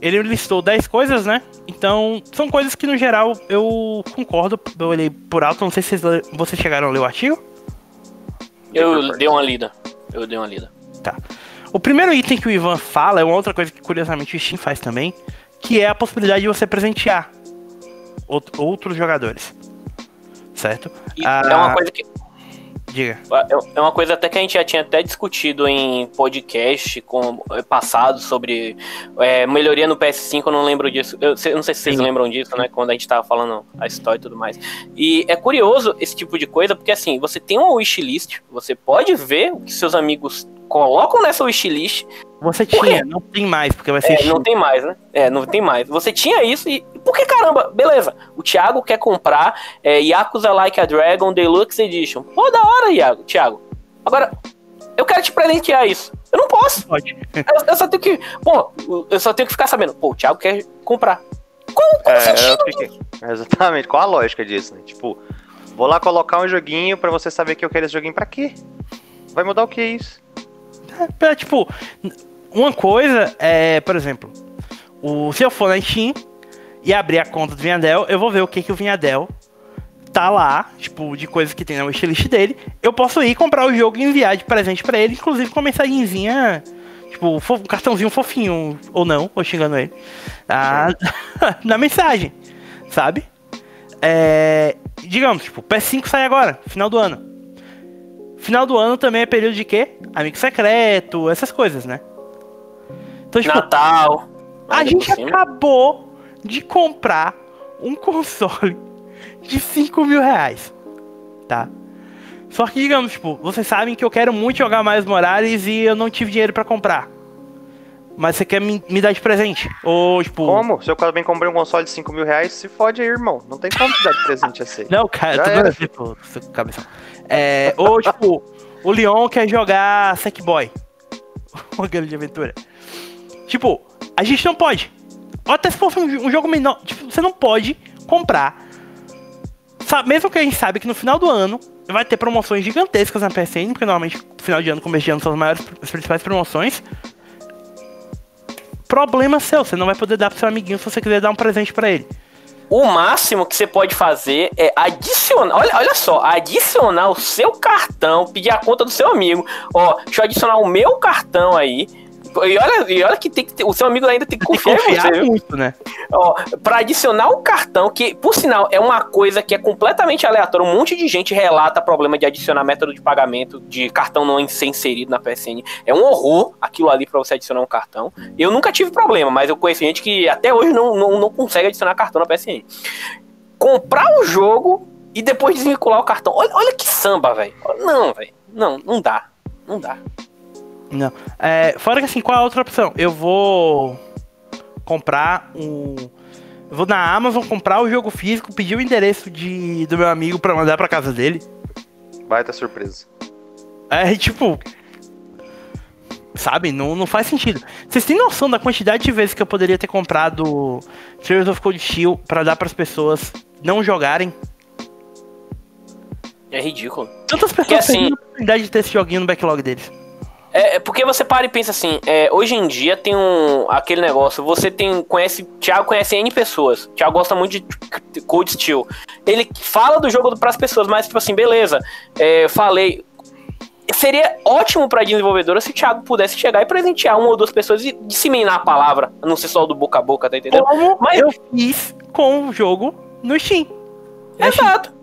Ele listou 10 coisas, né? Então, são coisas que no geral eu concordo. Eu olhei por alto, não sei se vocês, vocês chegaram a ler o artigo. Eu dei uma lida. Eu dei uma lida. Tá. O primeiro item que o Ivan fala é uma outra coisa que curiosamente o Steam faz também, que é a possibilidade de você presentear outros jogadores. Certo? Ah, é uma coisa que Diga. É, é uma coisa até que a gente já tinha até discutido em podcast com, é, passado sobre é, melhoria no PS5, eu não lembro disso. Eu, eu não sei se vocês Sim. lembram disso, né? Quando a gente tava falando a história e tudo mais. E é curioso esse tipo de coisa, porque assim, você tem uma wishlist, você pode ver o que seus amigos colocam nessa wishlist. Você tinha, não tem mais, porque vai ser. É, não tem mais, né? É, não tem mais. Você tinha isso e. Por que caramba? Beleza. O Thiago quer comprar é, Yakuza Like a Dragon Deluxe Edition. Pô, da hora, Iago, Thiago. Agora, eu quero te presentear isso. Eu não posso. Pode. Eu, eu, só tenho que. Pô, eu só tenho que ficar sabendo. Pô, o Thiago quer comprar. Qual, qual é, sentido? Fiquei... Exatamente. Qual a lógica disso, né? Tipo, vou lá colocar um joguinho pra você saber que eu quero esse joguinho pra quê? Vai mudar o que é isso? É, tipo, uma coisa é, por exemplo, o, se eu for na Steam e abrir a conta do Vinhadel, eu vou ver o que, que o Vinhadel tá lá, tipo, de coisas que tem na wishlist dele. Eu posso ir comprar o jogo e enviar de presente para ele, inclusive com uma mensagenzinha, tipo, um cartãozinho fofinho, ou não, ou xingando ele, ah, na mensagem, sabe? É, digamos, tipo, PS5 sai agora, final do ano. Final do ano também é período de quê? Amigo secreto, essas coisas, né? Então, tipo, Natal. A gente acabou de comprar um console de 5 mil reais. Tá? Só que, digamos, tipo, vocês sabem que eu quero muito jogar mais Morales e eu não tive dinheiro para comprar. Mas você quer me, me, dar de presente? Ou, tipo. Como? Se eu também comprei um console de 5 mil reais, se fode aí, irmão. Não tem como te dar de presente assim. Não, cara, Já eu tô dando pro seu cabeção. É, ou, tipo, o Leon quer jogar Sackboy. Uma grande aventura. Tipo, a gente não pode. Até se fosse um, um jogo menor. Tipo, você não pode comprar. Mesmo que a gente sabe que no final do ano vai ter promoções gigantescas na PSN, porque normalmente no final de ano, começo de ano são as maiores, as principais promoções. Problema seu, você não vai poder dar pro seu amiguinho se você quiser dar um presente para ele. O máximo que você pode fazer é adicionar. Olha, olha só, adicionar o seu cartão, pedir a conta do seu amigo. Ó, deixa eu adicionar o meu cartão aí. E olha, e olha que, tem que ter, o seu amigo ainda tem que confiar, tem que confiar. Muito, né? Ó, pra adicionar o cartão, que por sinal é uma coisa que é completamente aleatória. Um monte de gente relata problema de adicionar método de pagamento de cartão não ser inserido na PSN. É um horror aquilo ali pra você adicionar um cartão. Eu nunca tive problema, mas eu conheço gente que até hoje não, não, não consegue adicionar cartão na PSN. Comprar o jogo e depois desvincular o cartão. Olha, olha que samba, velho. Não, velho. Não, não dá. Não dá. Não. É, fora que assim, qual é a outra opção? Eu vou comprar um. Vou na Amazon comprar o jogo físico, pedir o endereço de, do meu amigo para mandar pra casa dele. Vai ter surpresa. É, tipo. Sabe? Não, não faz sentido. Vocês têm noção da quantidade de vezes que eu poderia ter comprado Trails of Cold Steel pra dar pras pessoas não jogarem? É ridículo. Tantas pessoas assim, têm a oportunidade de ter esse joguinho no backlog deles. É, é, porque você para e pensa assim, é, hoje em dia tem um aquele negócio, você tem conhece, Thiago conhece N pessoas. Thiago gosta muito de Cold Steel. Ele fala do jogo para as pessoas, mas tipo assim, beleza. É, falei, seria ótimo para desenvolvedora se o Thiago pudesse chegar e presentear uma ou duas pessoas e disseminar a palavra, não ser só do boca a boca, tá entendendo? Como Mas eu fiz com o jogo no Steam. Exato.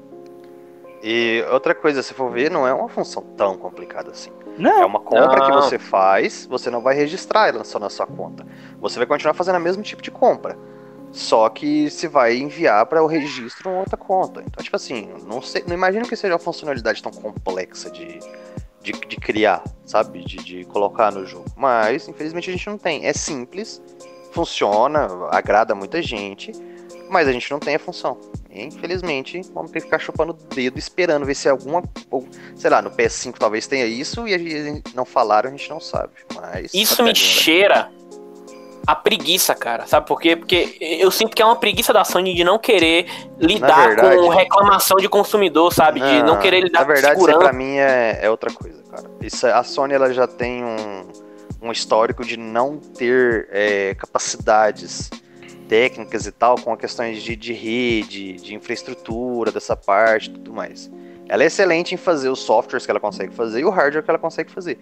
E outra coisa, se for ver, não é uma função tão complicada assim. Não. É uma compra não. que você faz, você não vai registrar ela só na sua conta. Você vai continuar fazendo o mesmo tipo de compra. Só que se vai enviar para o registro em outra conta. Então, tipo assim, não, sei, não imagino que seja uma funcionalidade tão complexa de, de, de criar, sabe? De, de colocar no jogo. Mas, infelizmente, a gente não tem. É simples, funciona, agrada muita gente, mas a gente não tem a função. Infelizmente, vamos ter que ficar chupando o dedo esperando ver se alguma. Ou, sei lá, no PS5 talvez tenha isso e a gente não falaram, a gente não sabe. Mas. Isso me cheira a preguiça, cara. Sabe por quê? Porque eu sinto que é uma preguiça da Sony de não querer lidar verdade, com reclamação de consumidor, sabe? Não, de não querer lidar na verdade, com. Isso pra mim é, é outra coisa, cara. Isso, a Sony ela já tem um, um histórico de não ter é, capacidades técnicas e tal, com questões de, de rede, de infraestrutura, dessa parte tudo mais. Ela é excelente em fazer os softwares que ela consegue fazer e o hardware que ela consegue fazer.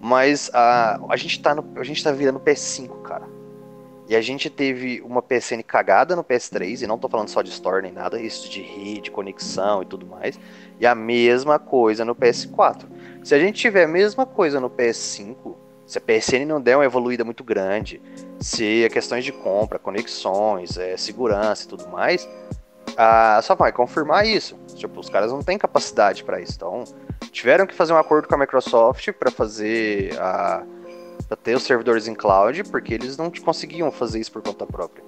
Mas a, a, gente, tá no, a gente tá virando PS5, cara. E a gente teve uma PSN cagada no PS3, e não tô falando só de store nem nada, isso de rede, conexão e tudo mais. E a mesma coisa no PS4. Se a gente tiver a mesma coisa no PS5, se a PSN não der uma evoluída muito grande, se a questões de compra, conexões, é, segurança e tudo mais, a só vai confirmar isso. Tipo, os caras não têm capacidade para isso. Então, tiveram que fazer um acordo com a Microsoft para fazer a para ter os servidores em cloud, porque eles não conseguiam fazer isso por conta própria.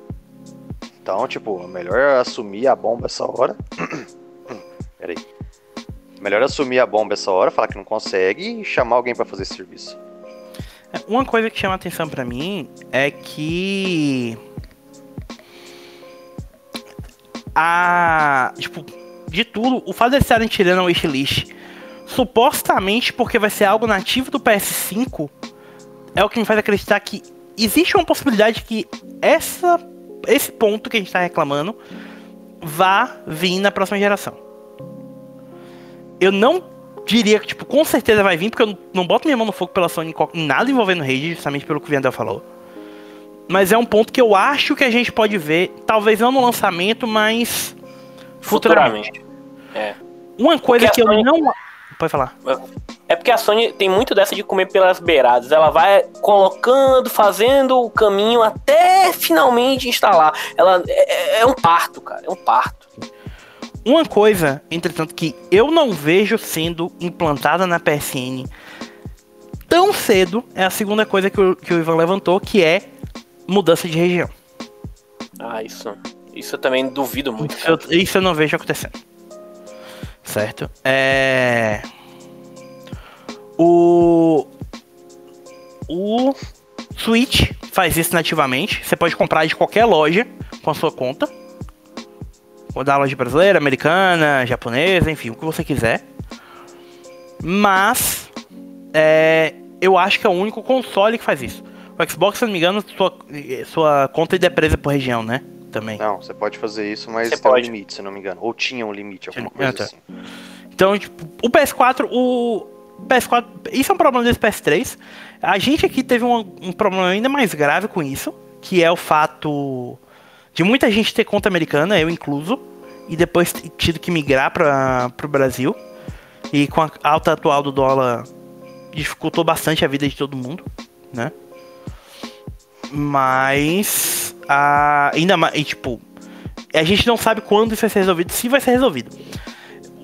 Então, tipo, melhor assumir a bomba essa hora. Peraí. Melhor assumir a bomba essa hora, falar que não consegue e chamar alguém para fazer esse serviço. Uma coisa que chama atenção para mim é que a tipo de tudo, o fato de estarem tirando a wishlist supostamente porque vai ser algo nativo do PS5 é o que me faz acreditar que existe uma possibilidade que essa, esse ponto que a gente está reclamando vá vir na próxima geração. Eu não diria que, tipo, com certeza vai vir, porque eu não, boto minha mão no fogo pela Sony em nada envolvendo rede, justamente pelo que o Viandel falou. Mas é um ponto que eu acho que a gente pode ver, talvez não no lançamento, mas futuramente. futuramente. É. Uma coisa porque que eu não. Pode falar. É porque a Sony tem muito dessa de comer pelas beiradas. Ela vai colocando, fazendo o caminho até finalmente instalar. Ela é, é, é um parto, cara. É um parto. Uma coisa, entretanto, que eu não vejo sendo implantada na PSN tão cedo é a segunda coisa que o, que o Ivan levantou, que é mudança de região. Ah, isso. Isso eu também duvido muito. Isso eu, isso eu não vejo acontecendo. Certo? É. O. O Switch faz isso nativamente. Você pode comprar de qualquer loja com a sua conta. Ou da loja brasileira, americana, japonesa, enfim, o que você quiser. Mas. É, eu acho que é o único console que faz isso. O Xbox, se não me engano, sua, sua conta é presa por região, né? Também. Não, você pode fazer isso, mas você tem pode. um limite, se não me engano. Ou tinha um limite, alguma coisa ah, tá. assim. Então, tipo, o PS4, o PS4, isso é um problema desse PS3. A gente aqui teve um, um problema ainda mais grave com isso, que é o fato de muita gente ter conta americana, eu incluso, e depois tido que migrar para o Brasil. E com a alta atual do dólar, dificultou bastante a vida de todo mundo, né? Mas a, ainda mais, e, tipo, a gente não sabe quando isso vai ser resolvido, se vai ser resolvido.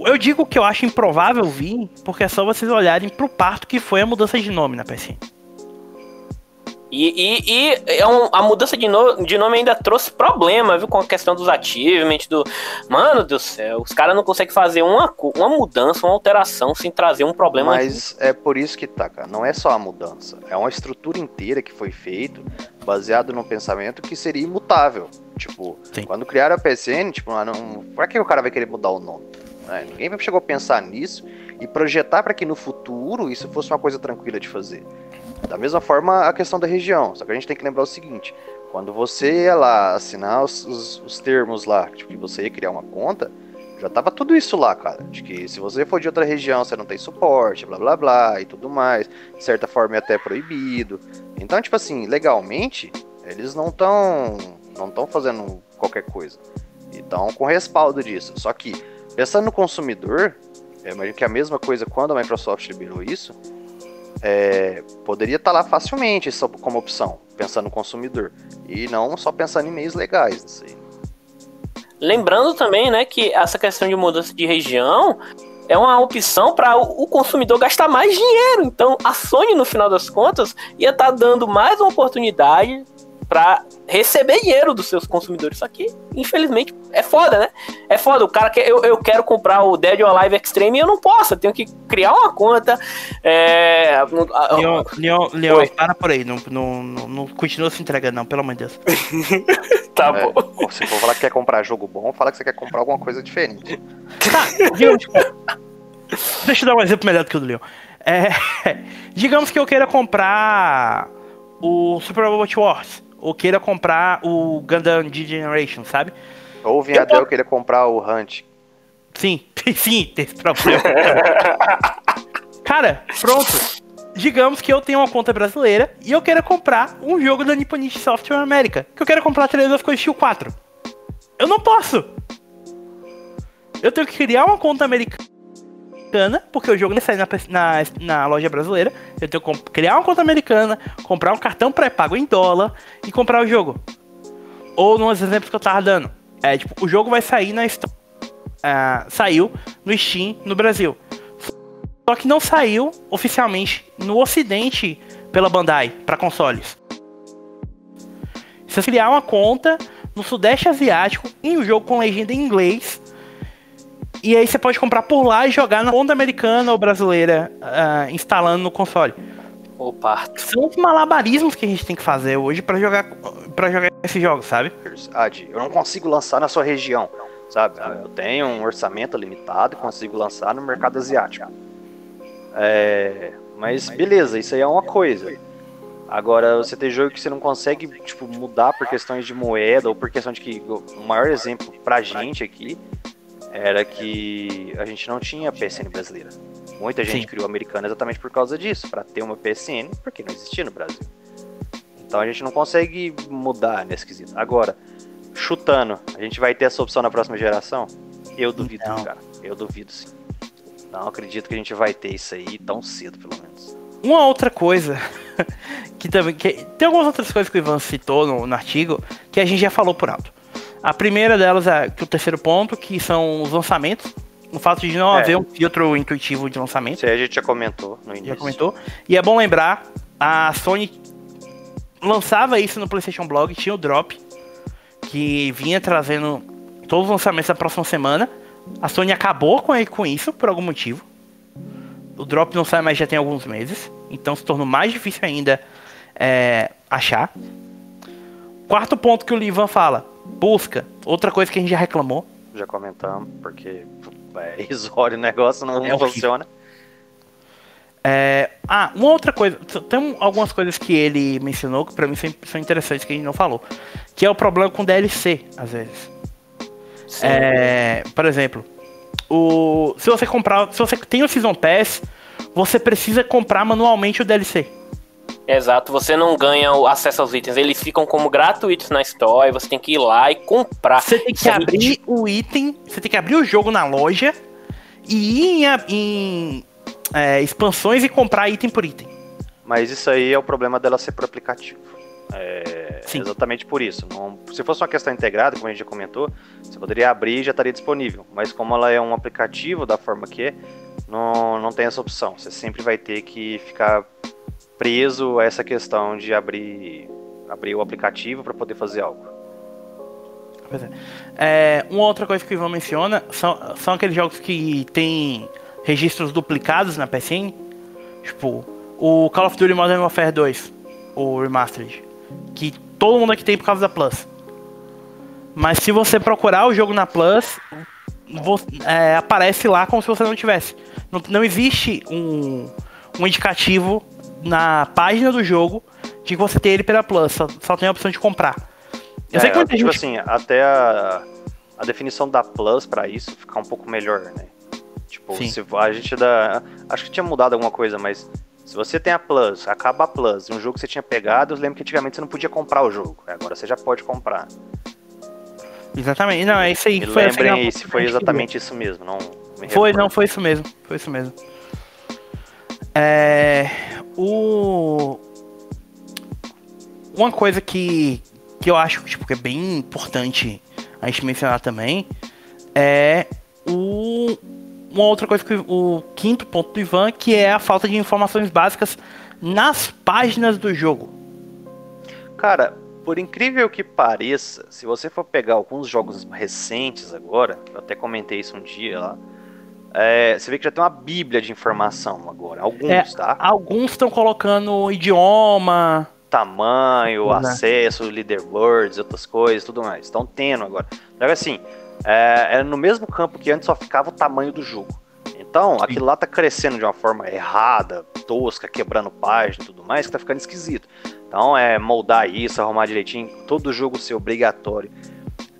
Eu digo que eu acho improvável vir, porque é só vocês olharem pro parto que foi a mudança de nome na PSN. E, e, e é um, a mudança de, no, de nome ainda trouxe problema, viu? Com a questão dos achievements, do. Mano do céu, os caras não conseguem fazer uma, uma mudança, uma alteração sem trazer um problema. Mas aqui. é por isso que tá, cara. Não é só a mudança. É uma estrutura inteira que foi feito baseado num pensamento que seria imutável. Tipo, Sim. quando criaram a PSN, tipo, não, pra que o cara vai querer mudar o nome? É, ninguém chegou a pensar nisso e projetar para que no futuro isso fosse uma coisa tranquila de fazer. Da mesma forma, a questão da região. Só que a gente tem que lembrar o seguinte: quando você ia lá assinar os, os, os termos lá, tipo, que você ia criar uma conta, já tava tudo isso lá, cara. De que se você for de outra região, você não tem suporte, blá blá blá e tudo mais. De certa forma é até proibido. Então, tipo assim, legalmente, eles não estão não estão fazendo qualquer coisa. E estão com respaldo disso. Só que, pensando no consumidor, eu imagino que é a mesma coisa quando a Microsoft liberou isso, é, poderia estar tá lá facilmente isso como opção, pensando no consumidor. E não só pensando em meios legais, sei. Lembrando também, né, que essa questão de mudança de região é uma opção para o consumidor gastar mais dinheiro. Então, a Sony, no final das contas, ia estar tá dando mais uma oportunidade para receber dinheiro dos seus consumidores. Isso aqui, infelizmente, é foda, né? É foda. O cara quer, eu, eu quero comprar o Dead or Alive Extreme e eu não posso. Eu tenho que criar uma conta. É... Leon, Leon, Leon para por aí. Não, não, não, não, continua se entregando, não, pelo amor de Deus. tá é, bom. Se for falar que quer comprar jogo bom, fala que você quer comprar alguma coisa diferente. Tá, deixa eu dar um exemplo melhor do que o do Leon. É, digamos que eu queira comprar o Super Robot Wars ou queira comprar o Gundam G Generation, sabe? Ou o Vinhadel tô... queira comprar o Hunt. Sim. Sim, tem esse problema. Cara, pronto. Digamos que eu tenho uma conta brasileira e eu quero comprar um jogo da Nipponichi Software América. Que eu quero comprar Trails of Steel 4. Eu não posso. Eu tenho que criar uma conta americana, porque o jogo não sai na, na, na loja brasileira. Eu tenho que criar uma conta americana, comprar um cartão pré-pago em dólar e comprar o jogo. Ou nos exemplos que eu tava dando. É, tipo, o jogo vai sair na. Uh, saiu no Steam no Brasil. Só que não saiu oficialmente no Ocidente pela Bandai para consoles. Você criar uma conta no Sudeste Asiático em um jogo com legenda em inglês. E aí você pode comprar por lá e jogar na conta americana ou brasileira uh, instalando no console. Opa. São os malabarismos que a gente tem que fazer hoje para jogar para jogar esse jogo, sabe? Ad, eu não consigo lançar na sua região, sabe? Eu tenho um orçamento limitado e consigo lançar no mercado asiático. É, mas beleza, isso aí é uma coisa. Agora, você tem jogo que você não consegue tipo, mudar por questões de moeda ou por questão de que o maior exemplo pra gente aqui era que a gente não tinha PSN brasileira. Muita gente Sim. criou americana exatamente por causa disso, para ter uma PSN, porque não existia no Brasil. Então a gente não consegue mudar nesse quesito. Agora, chutando, a gente vai ter essa opção na próxima geração? Eu duvido, não. cara. Eu duvido sim. Não acredito que a gente vai ter isso aí tão cedo, pelo menos. Uma outra coisa que também. Que, tem algumas outras coisas que o Ivan citou no, no, artigo que a gente já falou por alto. A primeira delas é que o terceiro ponto, que são os lançamentos. O fato de não é. haver um filtro intuitivo de lançamento. Isso aí a gente já comentou no início. Já comentou. E é bom lembrar, a Sony lançava isso no PlayStation Blog, tinha o Drop, que vinha trazendo todos os lançamentos da próxima semana. A Sony acabou com, com isso por algum motivo. O drop não sai mais já tem alguns meses. Então se tornou mais difícil ainda é, achar. Quarto ponto que o Livan fala: busca. Outra coisa que a gente já reclamou. Já comentamos, porque é irrisório o negócio, não, é funciona. É, ah, uma outra coisa. Tem algumas coisas que ele mencionou que pra mim são interessantes que a gente não falou. Que é o problema com DLC, às vezes. É, por exemplo, o, se você comprar, se você tem o Season Pass, você precisa comprar manualmente o DLC. Exato, você não ganha o acesso aos itens, eles ficam como gratuitos na Store, você tem que ir lá e comprar. Você tem que abrir o item, você tem que abrir o jogo na loja e ir em, em é, expansões e comprar item por item. Mas isso aí é o problema dela ser por aplicativo. É, exatamente por isso. Não, se fosse uma questão integrada, como a gente já comentou, você poderia abrir e já estaria disponível. Mas como ela é um aplicativo da forma que é, não, não tem essa opção. Você sempre vai ter que ficar preso a essa questão de abrir, abrir o aplicativo para poder fazer algo. Pois é. é. Uma outra coisa que o Ivan menciona são, são aqueles jogos que tem registros duplicados na PSN. Tipo, o Call of Duty Modern Warfare 2, o Remastered que todo mundo aqui tem por causa da Plus. Mas se você procurar o jogo na Plus, você, é, aparece lá como se você não tivesse. Não, não existe um, um indicativo na página do jogo de que você tem ele pela Plus, só, só tem a opção de comprar. Eu é, sei que tipo gente... assim, até a, a definição da Plus para isso ficar um pouco melhor, né? Tipo, se a gente dá. Acho que tinha mudado alguma coisa, mas se você tem a Plus, acaba a Plus, um jogo que você tinha pegado, eu lembro que antigamente você não podia comprar o jogo. Agora você já pode comprar. Exatamente. Não, é isso aí. Me foi lembrem aí se foi exatamente isso mesmo. Não foi, não, foi isso mesmo. Foi isso mesmo. É, o... Uma coisa que, que eu acho tipo, que é bem importante a gente mencionar também é o uma outra coisa que o quinto ponto do Ivan, que é a falta de informações básicas nas páginas do jogo. Cara, por incrível que pareça, se você for pegar alguns jogos recentes agora, eu até comentei isso um dia lá, é, você vê que já tem uma bíblia de informação agora. Alguns, é, tá? Alguns estão colocando idioma. Tamanho, né? acesso, leaderboards, outras coisas, tudo mais. Estão tendo agora. Então, assim, é, é no mesmo campo que antes só ficava o tamanho do jogo. Então, Sim. aquilo lá tá crescendo de uma forma errada, tosca, quebrando página e tudo mais, que tá ficando esquisito. Então, é moldar isso, arrumar direitinho, todo jogo ser obrigatório.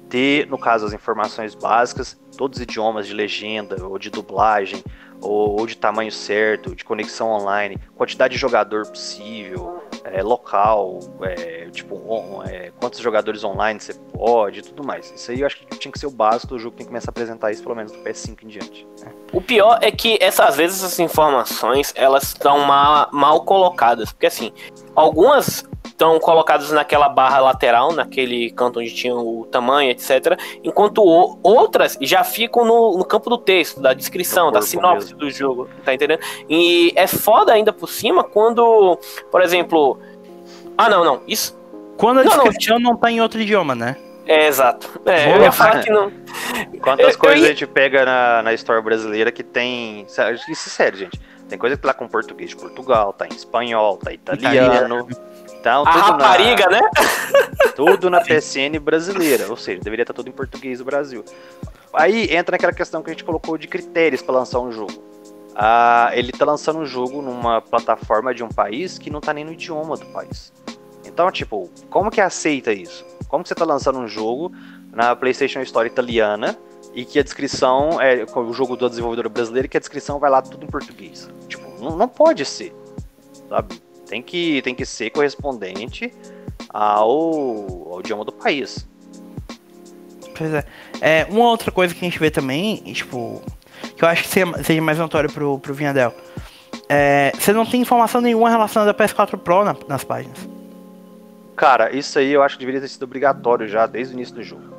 Ter, no caso, as informações básicas, todos os idiomas de legenda ou de dublagem, ou, ou de tamanho certo, de conexão online, quantidade de jogador possível, é, local, é, tipo, on, é, quantos jogadores online você pode tudo mais. Isso aí eu acho que tinha que ser o básico do jogo, tem que começar a apresentar isso pelo menos do PS5 em diante. O pior é que essas vezes essas informações elas estão mal, mal colocadas, porque assim, algumas estão colocadas naquela barra lateral, naquele canto onde tinha o tamanho, etc. Enquanto o, outras já ficam no, no, campo do texto, da descrição, da sinopse mesmo. do jogo, tá entendendo? E é foda ainda por cima quando, por exemplo. Ah, não, não. Isso. Quando a não, descrição não, não tá em outro idioma, né? É, exato. É, eu ia falar que não. Quantas eu, coisas eu ia... a gente pega na, na história brasileira que tem. Isso é sério, gente. Tem coisa que tá com português de Portugal, tá em espanhol, tá italiano. italiano. Então, a rapariga, na, né? Tudo na PSN brasileira, ou seja, deveria estar tudo em português do Brasil. Aí entra naquela questão que a gente colocou de critérios para lançar um jogo. Ah, ele está lançando um jogo numa plataforma de um país que não está nem no idioma do país. Então, tipo, como que aceita isso? Como que você está lançando um jogo na PlayStation Store italiana e que a descrição é o jogo do desenvolvedor brasileiro e que a descrição vai lá tudo em português? Tipo, não, não pode ser, sabe? Tem que, tem que ser correspondente ao, ao idioma do país. Pois é. é. Uma outra coisa que a gente vê também, tipo, que eu acho que seja mais notório pro, pro Vinhadel. É, você não tem informação nenhuma relacionada ao PS4 Pro na, nas páginas. Cara, isso aí eu acho que deveria ter sido obrigatório já desde o início do jogo.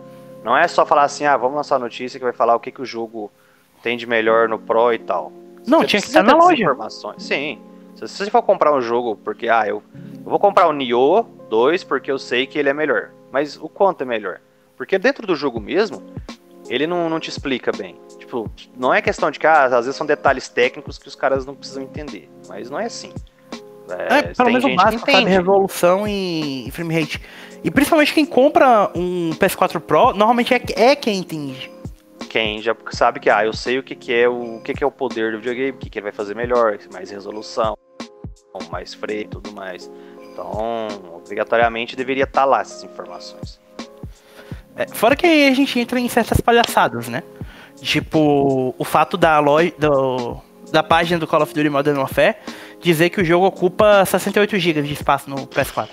Não é só falar assim, ah, vamos lançar a notícia que vai falar o que, que o jogo tem de melhor no Pro e tal. Não, você tinha que estar na loja. Informações. Sim. Se você for comprar um jogo porque, ah, eu, eu vou comprar o Nioh 2 porque eu sei que ele é melhor. Mas o quanto é melhor? Porque dentro do jogo mesmo, ele não, não te explica bem. Tipo, não é questão de que, ah, às vezes são detalhes técnicos que os caras não precisam entender. Mas não é assim. É, é pelo menos o básico, sabe? Resolução e frame rate. E principalmente quem compra um PS4 Pro, normalmente é, é quem entende quem já sabe que ah, eu sei o que, que é o, o que, que é o poder do videogame, o que, que ele vai fazer melhor, mais resolução, mais freio e tudo mais. Então, obrigatoriamente deveria estar tá lá essas informações. É, fora que aí a gente entra em certas palhaçadas, né? Tipo, o fato da loja do, da página do Call of Duty Modern Warfare dizer que o jogo ocupa 68 GB de espaço no PS4.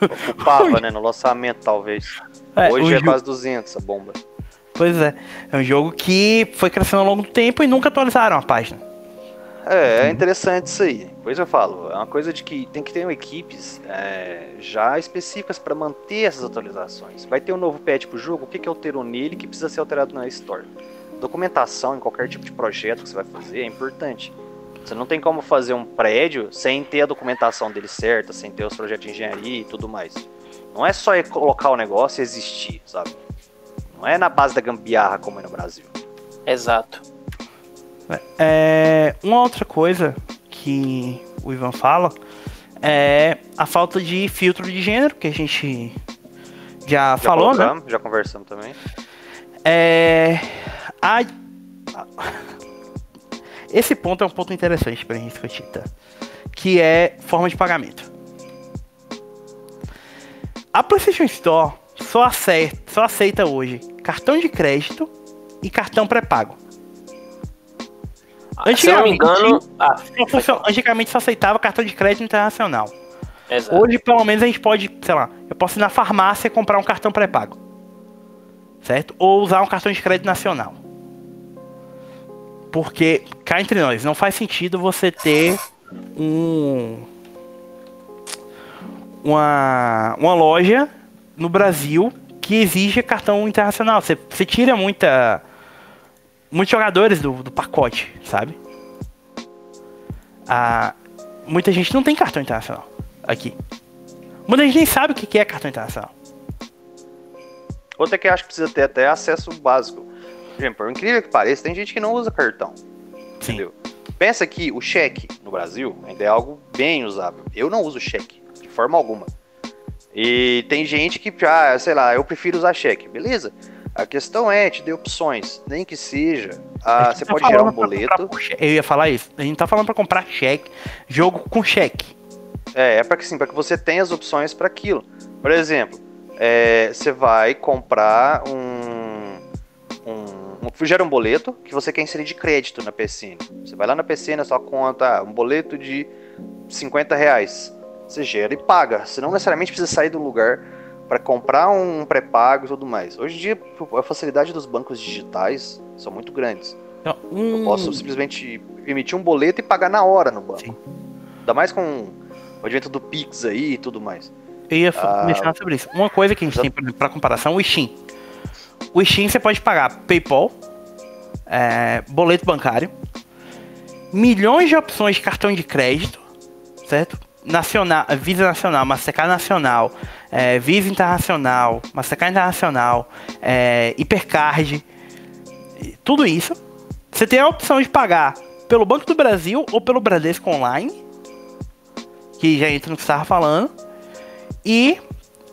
Ocupava, né? No lançamento, talvez. É, Hoje é quase 200 a bomba. Pois é. É um jogo que foi crescendo ao longo do tempo e nunca atualizaram a página. É, é interessante isso aí. Pois eu falo, é uma coisa de que tem que ter equipes é, já específicas para manter essas atualizações. Vai ter um novo patch pro jogo, o que, que alterou nele que precisa ser alterado na Store? Documentação em qualquer tipo de projeto que você vai fazer é importante. Você não tem como fazer um prédio sem ter a documentação dele certa, sem ter os projetos de engenharia e tudo mais. Não é só colocar o negócio e existir, sabe? Não é na base da gambiarra como é no Brasil. Exato. É, uma outra coisa que o Ivan fala é a falta de filtro de gênero, que a gente já, já falou, né? Já conversamos também. É, a, esse ponto é um ponto interessante pra gente discutir, tá? Que é forma de pagamento. A PlayStation Store só aceita, só aceita hoje cartão de crédito e cartão pré-pago. Antigamente, Se eu não me engano, ah, só, antigamente só aceitava cartão de crédito internacional. Exato. Hoje, pelo menos, a gente pode, sei lá, eu posso ir na farmácia e comprar um cartão pré-pago. Certo? Ou usar um cartão de crédito nacional. Porque, cá entre nós, não faz sentido você ter um. Uma, uma loja no Brasil que exige cartão internacional. Você, você tira muita. Muitos jogadores do, do pacote, sabe? Ah, muita gente não tem cartão internacional aqui. Muita gente nem sabe o que é cartão internacional. Outra que acho que precisa ter até acesso básico. Por exemplo, por incrível que pareça, tem gente que não usa cartão. Sim. Entendeu? Pensa que o cheque no Brasil ainda é algo bem usável. Eu não uso cheque, de forma alguma. E tem gente que, ah, sei lá, eu prefiro usar cheque. Beleza. A questão é, te dê opções. Nem que seja. Ah, você tá pode gerar um boleto. Eu ia falar isso. A gente tá falando para comprar cheque, jogo com cheque. É, é para que sim, para que você tenha as opções para aquilo. Por exemplo, é, você vai comprar um. Gera um boleto que você quer inserir de crédito na PCN. Você vai lá na PCN, a sua conta, um boleto de 50 reais. Você gera e paga. Você não necessariamente precisa sair do lugar para comprar um pré-pago e tudo mais. Hoje em dia, a facilidade dos bancos digitais são muito grandes. Então. Eu posso simplesmente emitir um boleto e pagar na hora no banco. Sim. Ainda mais com o advento do Pix aí e tudo mais. Eu ia ah, mencionar sobre isso. Uma coisa que a gente tem para comparação, o Steam. O Steam você pode pagar PayPal, é, boleto bancário, milhões de opções de cartão de crédito, certo? Nacional, Visa Nacional, Mastercard Nacional, é, Visa Internacional, Mastercard Internacional, é, Hipercard, tudo isso. Você tem a opção de pagar pelo Banco do Brasil ou pelo Bradesco Online, que já entra no que estava falando, e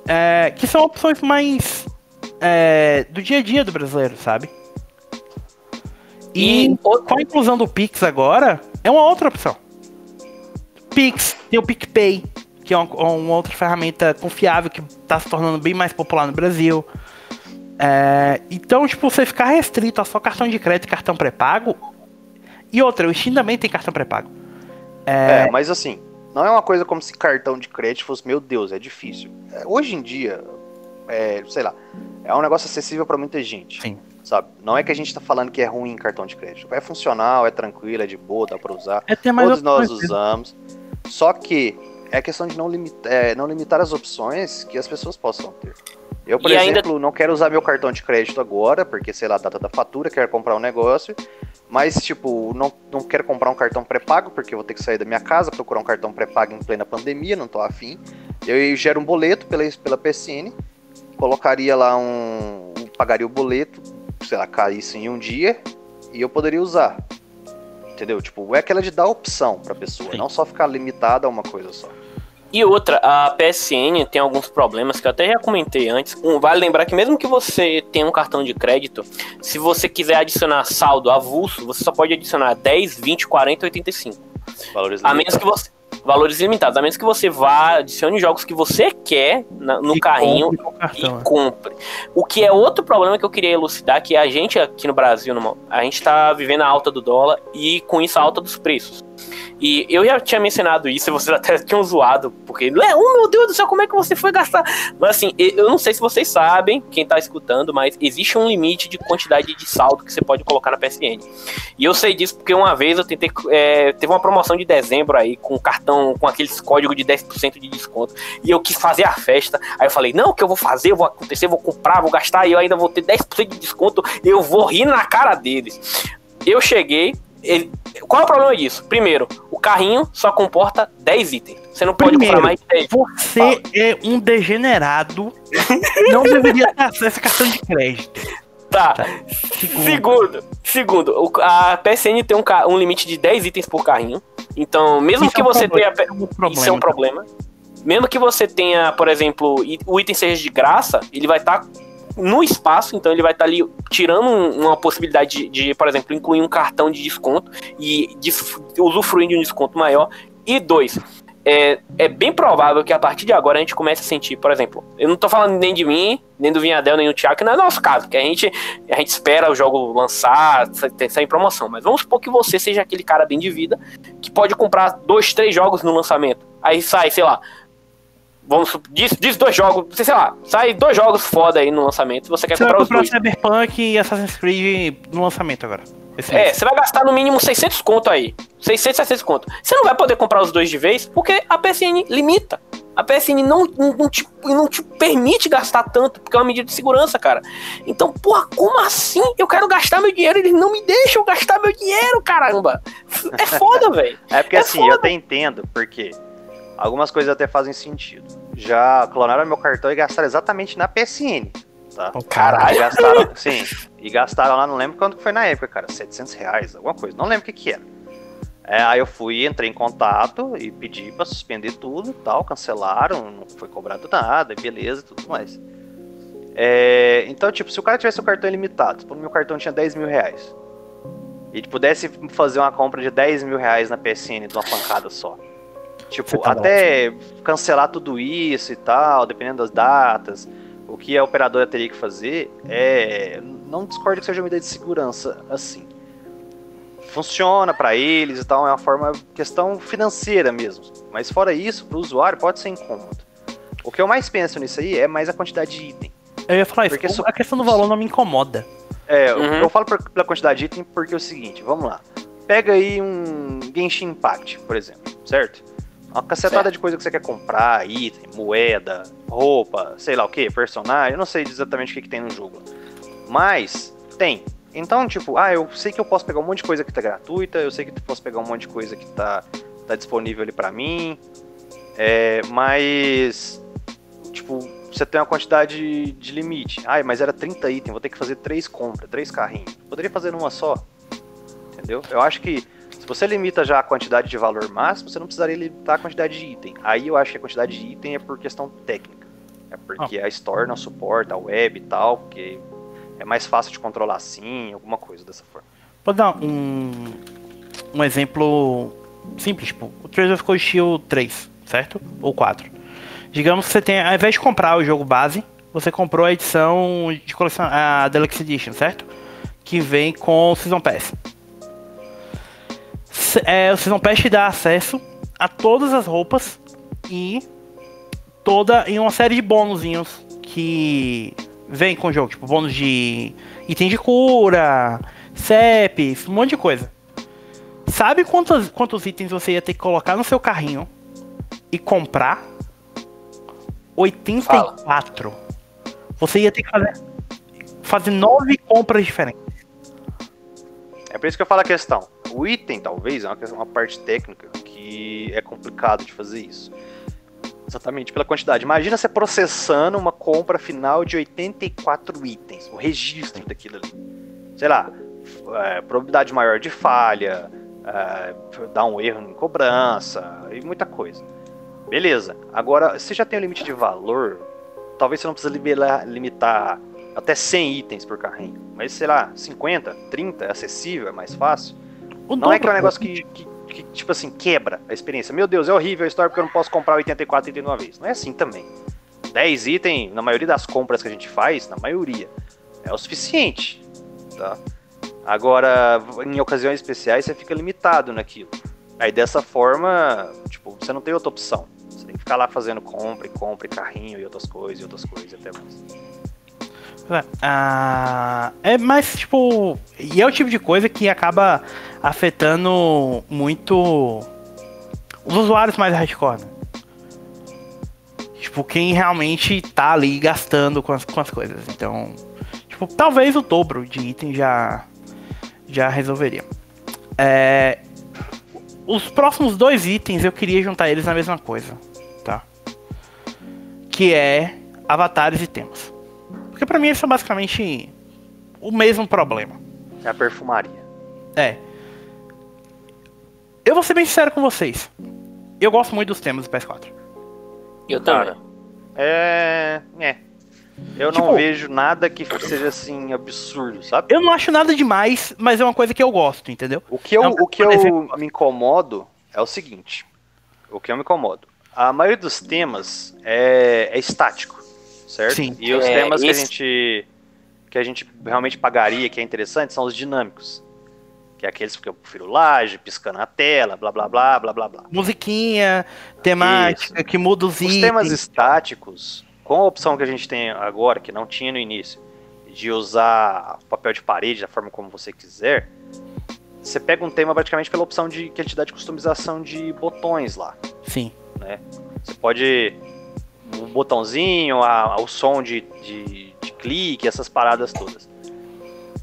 é, que são opções mais é, do dia a dia do brasileiro, sabe? E, e com a inclusão do Pix agora, é uma outra opção. Pix, tem o PicPay, que é uma, uma outra ferramenta confiável que está se tornando bem mais popular no Brasil. É, então, tipo, você ficar restrito a só cartão de crédito e cartão pré-pago. E outra, o Steam também tem cartão pré-pago. É... é... mas assim, não é uma coisa como se cartão de crédito fosse, meu Deus, é difícil. É, hoje em dia, é, sei lá, é um negócio acessível para muita gente. Sim. Sabe? Não é que a gente tá falando que é ruim cartão de crédito. É funcional, é tranquilo, é de boa, dá pra usar. É, Todos nós usamos. Só que é questão de não, limita, é, não limitar as opções que as pessoas possam ter. Eu, por e exemplo, ainda... não quero usar meu cartão de crédito agora, porque, sei lá, a data da fatura, quero comprar um negócio, mas, tipo, não, não quero comprar um cartão pré-pago, porque eu vou ter que sair da minha casa, procurar um cartão pré-pago em plena pandemia, não tô afim. Eu gero um boleto pela, pela PCN, colocaria lá um. pagaria o boleto, sei lá, caísse em um dia, e eu poderia usar. Entendeu? Tipo, é aquela de dar opção pra pessoa, Sim. não só ficar limitada a uma coisa só. E outra, a PSN tem alguns problemas que eu até já comentei antes. Um, vale lembrar que mesmo que você tenha um cartão de crédito, se você quiser adicionar saldo avulso, você só pode adicionar 10, 20, 40, 85. Valores a menos que você valores limitados, a menos que você vá, adicione jogos que você quer na, no e carrinho cartão, e é. compre. O que é outro problema que eu queria elucidar, que a gente aqui no Brasil, a gente está vivendo a alta do dólar e com isso a alta dos preços. E eu já tinha mencionado isso, e vocês até tinham zoado, porque, oh meu Deus do céu, como é que você foi gastar? Mas assim, eu não sei se vocês sabem, quem tá escutando, mas existe um limite de quantidade de saldo que você pode colocar na PSN. E eu sei disso porque uma vez eu tentei. É, teve uma promoção de dezembro aí, com cartão, com aqueles códigos de 10% de desconto. E eu quis fazer a festa. Aí eu falei, não, o que eu vou fazer, eu vou acontecer, vou comprar, vou gastar, e eu ainda vou ter 10% de desconto, eu vou rir na cara deles. Eu cheguei, ele, qual é o problema disso? Primeiro, o carrinho só comporta 10 itens. Você não pode Primeiro, comprar mais 10. Você Fala. é um degenerado. não deveria ter acesso a cartão de crédito. Tá. tá. Segundo, segundo, a PSN tem um, um, limite de 10 itens por carrinho. Então, mesmo isso que é um você problema, tenha. É um isso é um problema. Mesmo que você tenha, por exemplo, o item seja de graça, ele vai estar tá no espaço, então ele vai estar tá ali tirando uma possibilidade de, de, por exemplo, incluir um cartão de desconto e usufruir de um desconto maior. E dois, é, é bem provável que a partir de agora a gente comece a sentir, por exemplo, eu não tô falando nem de mim, nem do Vinhadel, nem do Thiago, que não é nosso caso, que a gente, a gente espera o jogo lançar, sair em promoção, mas vamos supor que você seja aquele cara bem de vida que pode comprar dois, três jogos no lançamento. Aí sai, sei lá, Vamos diz, diz dois jogos, sei lá, sai dois jogos foda aí no lançamento. Você quer você comprar, comprar os dois. Cyberpunk e Assassin's Creed no lançamento agora. é, você vai gastar no mínimo 600 conto aí. 600, 700 conto. Você não vai poder comprar os dois de vez porque a PSN limita. A PSN não, não, não, te, não te permite gastar tanto, porque é uma medida de segurança, cara. Então, porra, como assim? Eu quero gastar meu dinheiro, eles não me deixam gastar meu dinheiro, caramba. É foda, velho. É porque é assim, foda. eu até entendo, porque Algumas coisas até fazem sentido. Já clonaram meu cartão e gastaram exatamente na PSN. Tá? Oh, caralho. E gastaram, sim. E gastaram lá, não lembro quanto foi na época, cara. 700 reais, alguma coisa. Não lembro o que que era. É, aí eu fui, entrei em contato e pedi pra suspender tudo e tal. Cancelaram, não foi cobrado nada, beleza e tudo mais. É, então, tipo, se o cara tivesse o cartão ilimitado, tipo, o meu cartão tinha 10 mil reais, e pudesse fazer uma compra de 10 mil reais na PSN de uma pancada só, Tipo, tá até cancelar tudo isso e tal, dependendo das datas. o que a operadora teria que fazer é. Não discordo que seja uma medida de segurança assim. Funciona para eles e tal, é uma forma. questão financeira mesmo. Mas fora isso, para o usuário pode ser incômodo. O que eu mais penso nisso aí é mais a quantidade de item. Eu ia falar Porque isso, so- a questão do valor não me incomoda. É, eu- Uhum. eu falo por- pela quantidade de item porque é o seguinte, vamos lá. Pega aí um Genshin Impact, por exemplo, certo? Uma cacetada Certo. de coisa que você quer comprar, item, moeda, roupa, sei lá o que, personagem, eu não sei exatamente o que, que tem no jogo. Mas, tem. Então, tipo, ah, eu sei que eu posso pegar um monte de coisa que tá gratuita, eu sei que eu posso pegar um monte de coisa que tá, tá disponível ali pra mim, é, mas, tipo, você tem uma quantidade de limite. Ai, mas era 30 itens, vou ter que fazer três compras, três carrinhos. Poderia fazer numa só. Entendeu? Eu acho que se você limita já a quantidade de valor máximo, você não precisaria limitar a quantidade de item. Aí eu acho que a quantidade de item é por questão técnica. É porque a Store não suporta, a web e tal, porque é mais fácil de controlar assim, alguma coisa dessa forma. Vou dar um, um exemplo simples, tipo, o Trails of Cold Steel 3, certo? Ou 4. Digamos que você tem, ao invés de comprar o jogo base, você comprou a edição de coleção, a Deluxe Edition, certo? Que vem com o Season Pass. É, o Season Pass te dá acesso a todas as roupas e toda em uma série de bônusinhos que vem com o jogo, tipo bônus de item de cura, CEPs, um monte de coisa. Sabe quantos, quantos itens você ia ter que colocar no seu carrinho e comprar? 84. Você ia ter que fazer, fazer nove compras diferentes. É por isso que eu falo a questão. O item, talvez, é uma, uma parte técnica que é complicado de fazer isso. Exatamente pela quantidade. Imagina você processando uma compra final de 84 itens, o registro daquilo ali. Sei lá, é, probabilidade maior de falha, é, dar um erro em cobrança e muita coisa. Beleza. Agora, se já tem o limite de valor, talvez você não precisa liberar- limitar até 100 itens por carrinho. Mas, sei lá, 50, 30 é acessível, é mais fácil. O Não é que é um negócio que, que, que, tipo assim, quebra a experiência. Meu Deus, é horrível a história porque eu não posso comprar 84 itens de uma vez. Não é assim também. 10 itens, na maioria das compras que a gente faz, na maioria, é o suficiente. Tá? Agora, em ocasiões especiais, você fica limitado naquilo. Aí dessa forma, tipo, você não tem outra opção. Você tem que ficar lá fazendo compra e compra e carrinho e outras coisas e outras coisas e até mais. Ah, é mais tipo. E é o tipo de coisa que acaba afetando muito os usuários mais hardcore. né? Tipo, quem realmente tá ali gastando com as, com as coisas. Então, tipo, talvez o dobro de item já, já resolveria. É, os próximos dois itens eu queria juntar eles na mesma coisa, tá? Que é avatares e temas. Porque pra mim eles são basicamente o mesmo problema. É a perfumaria. É. Eu vou ser bem sincero com vocês. Eu gosto muito dos temas do PS4. Eu também. É. É. Eu não Tipo- vejo nada que seja assim absurdo, sabe? Eu não acho nada demais, mas é uma coisa que eu gosto, entendeu? O que eu, Não, o que eu me incomodo é o seguinte. O que eu me incomodo. A maioria dos temas é, é estático, certo? Sim. E os É, temas que a gente que a gente realmente pagaria, que é interessante, são os dinâmicos. Que é aqueles que eu prefiro laje, piscando na tela, blá blá blá, blá blá blá. Musiquinha, temática, que muda os, Os itens. temas estáticos, com a opção que a gente tem agora, que não tinha no início, de usar papel de parede da forma como você quiser, você pega um tema praticamente pela opção de que ele te dá de customização de botões lá. Sim. Você pode. O botãozinho, a- o som de, de, de clique, essas paradas todas.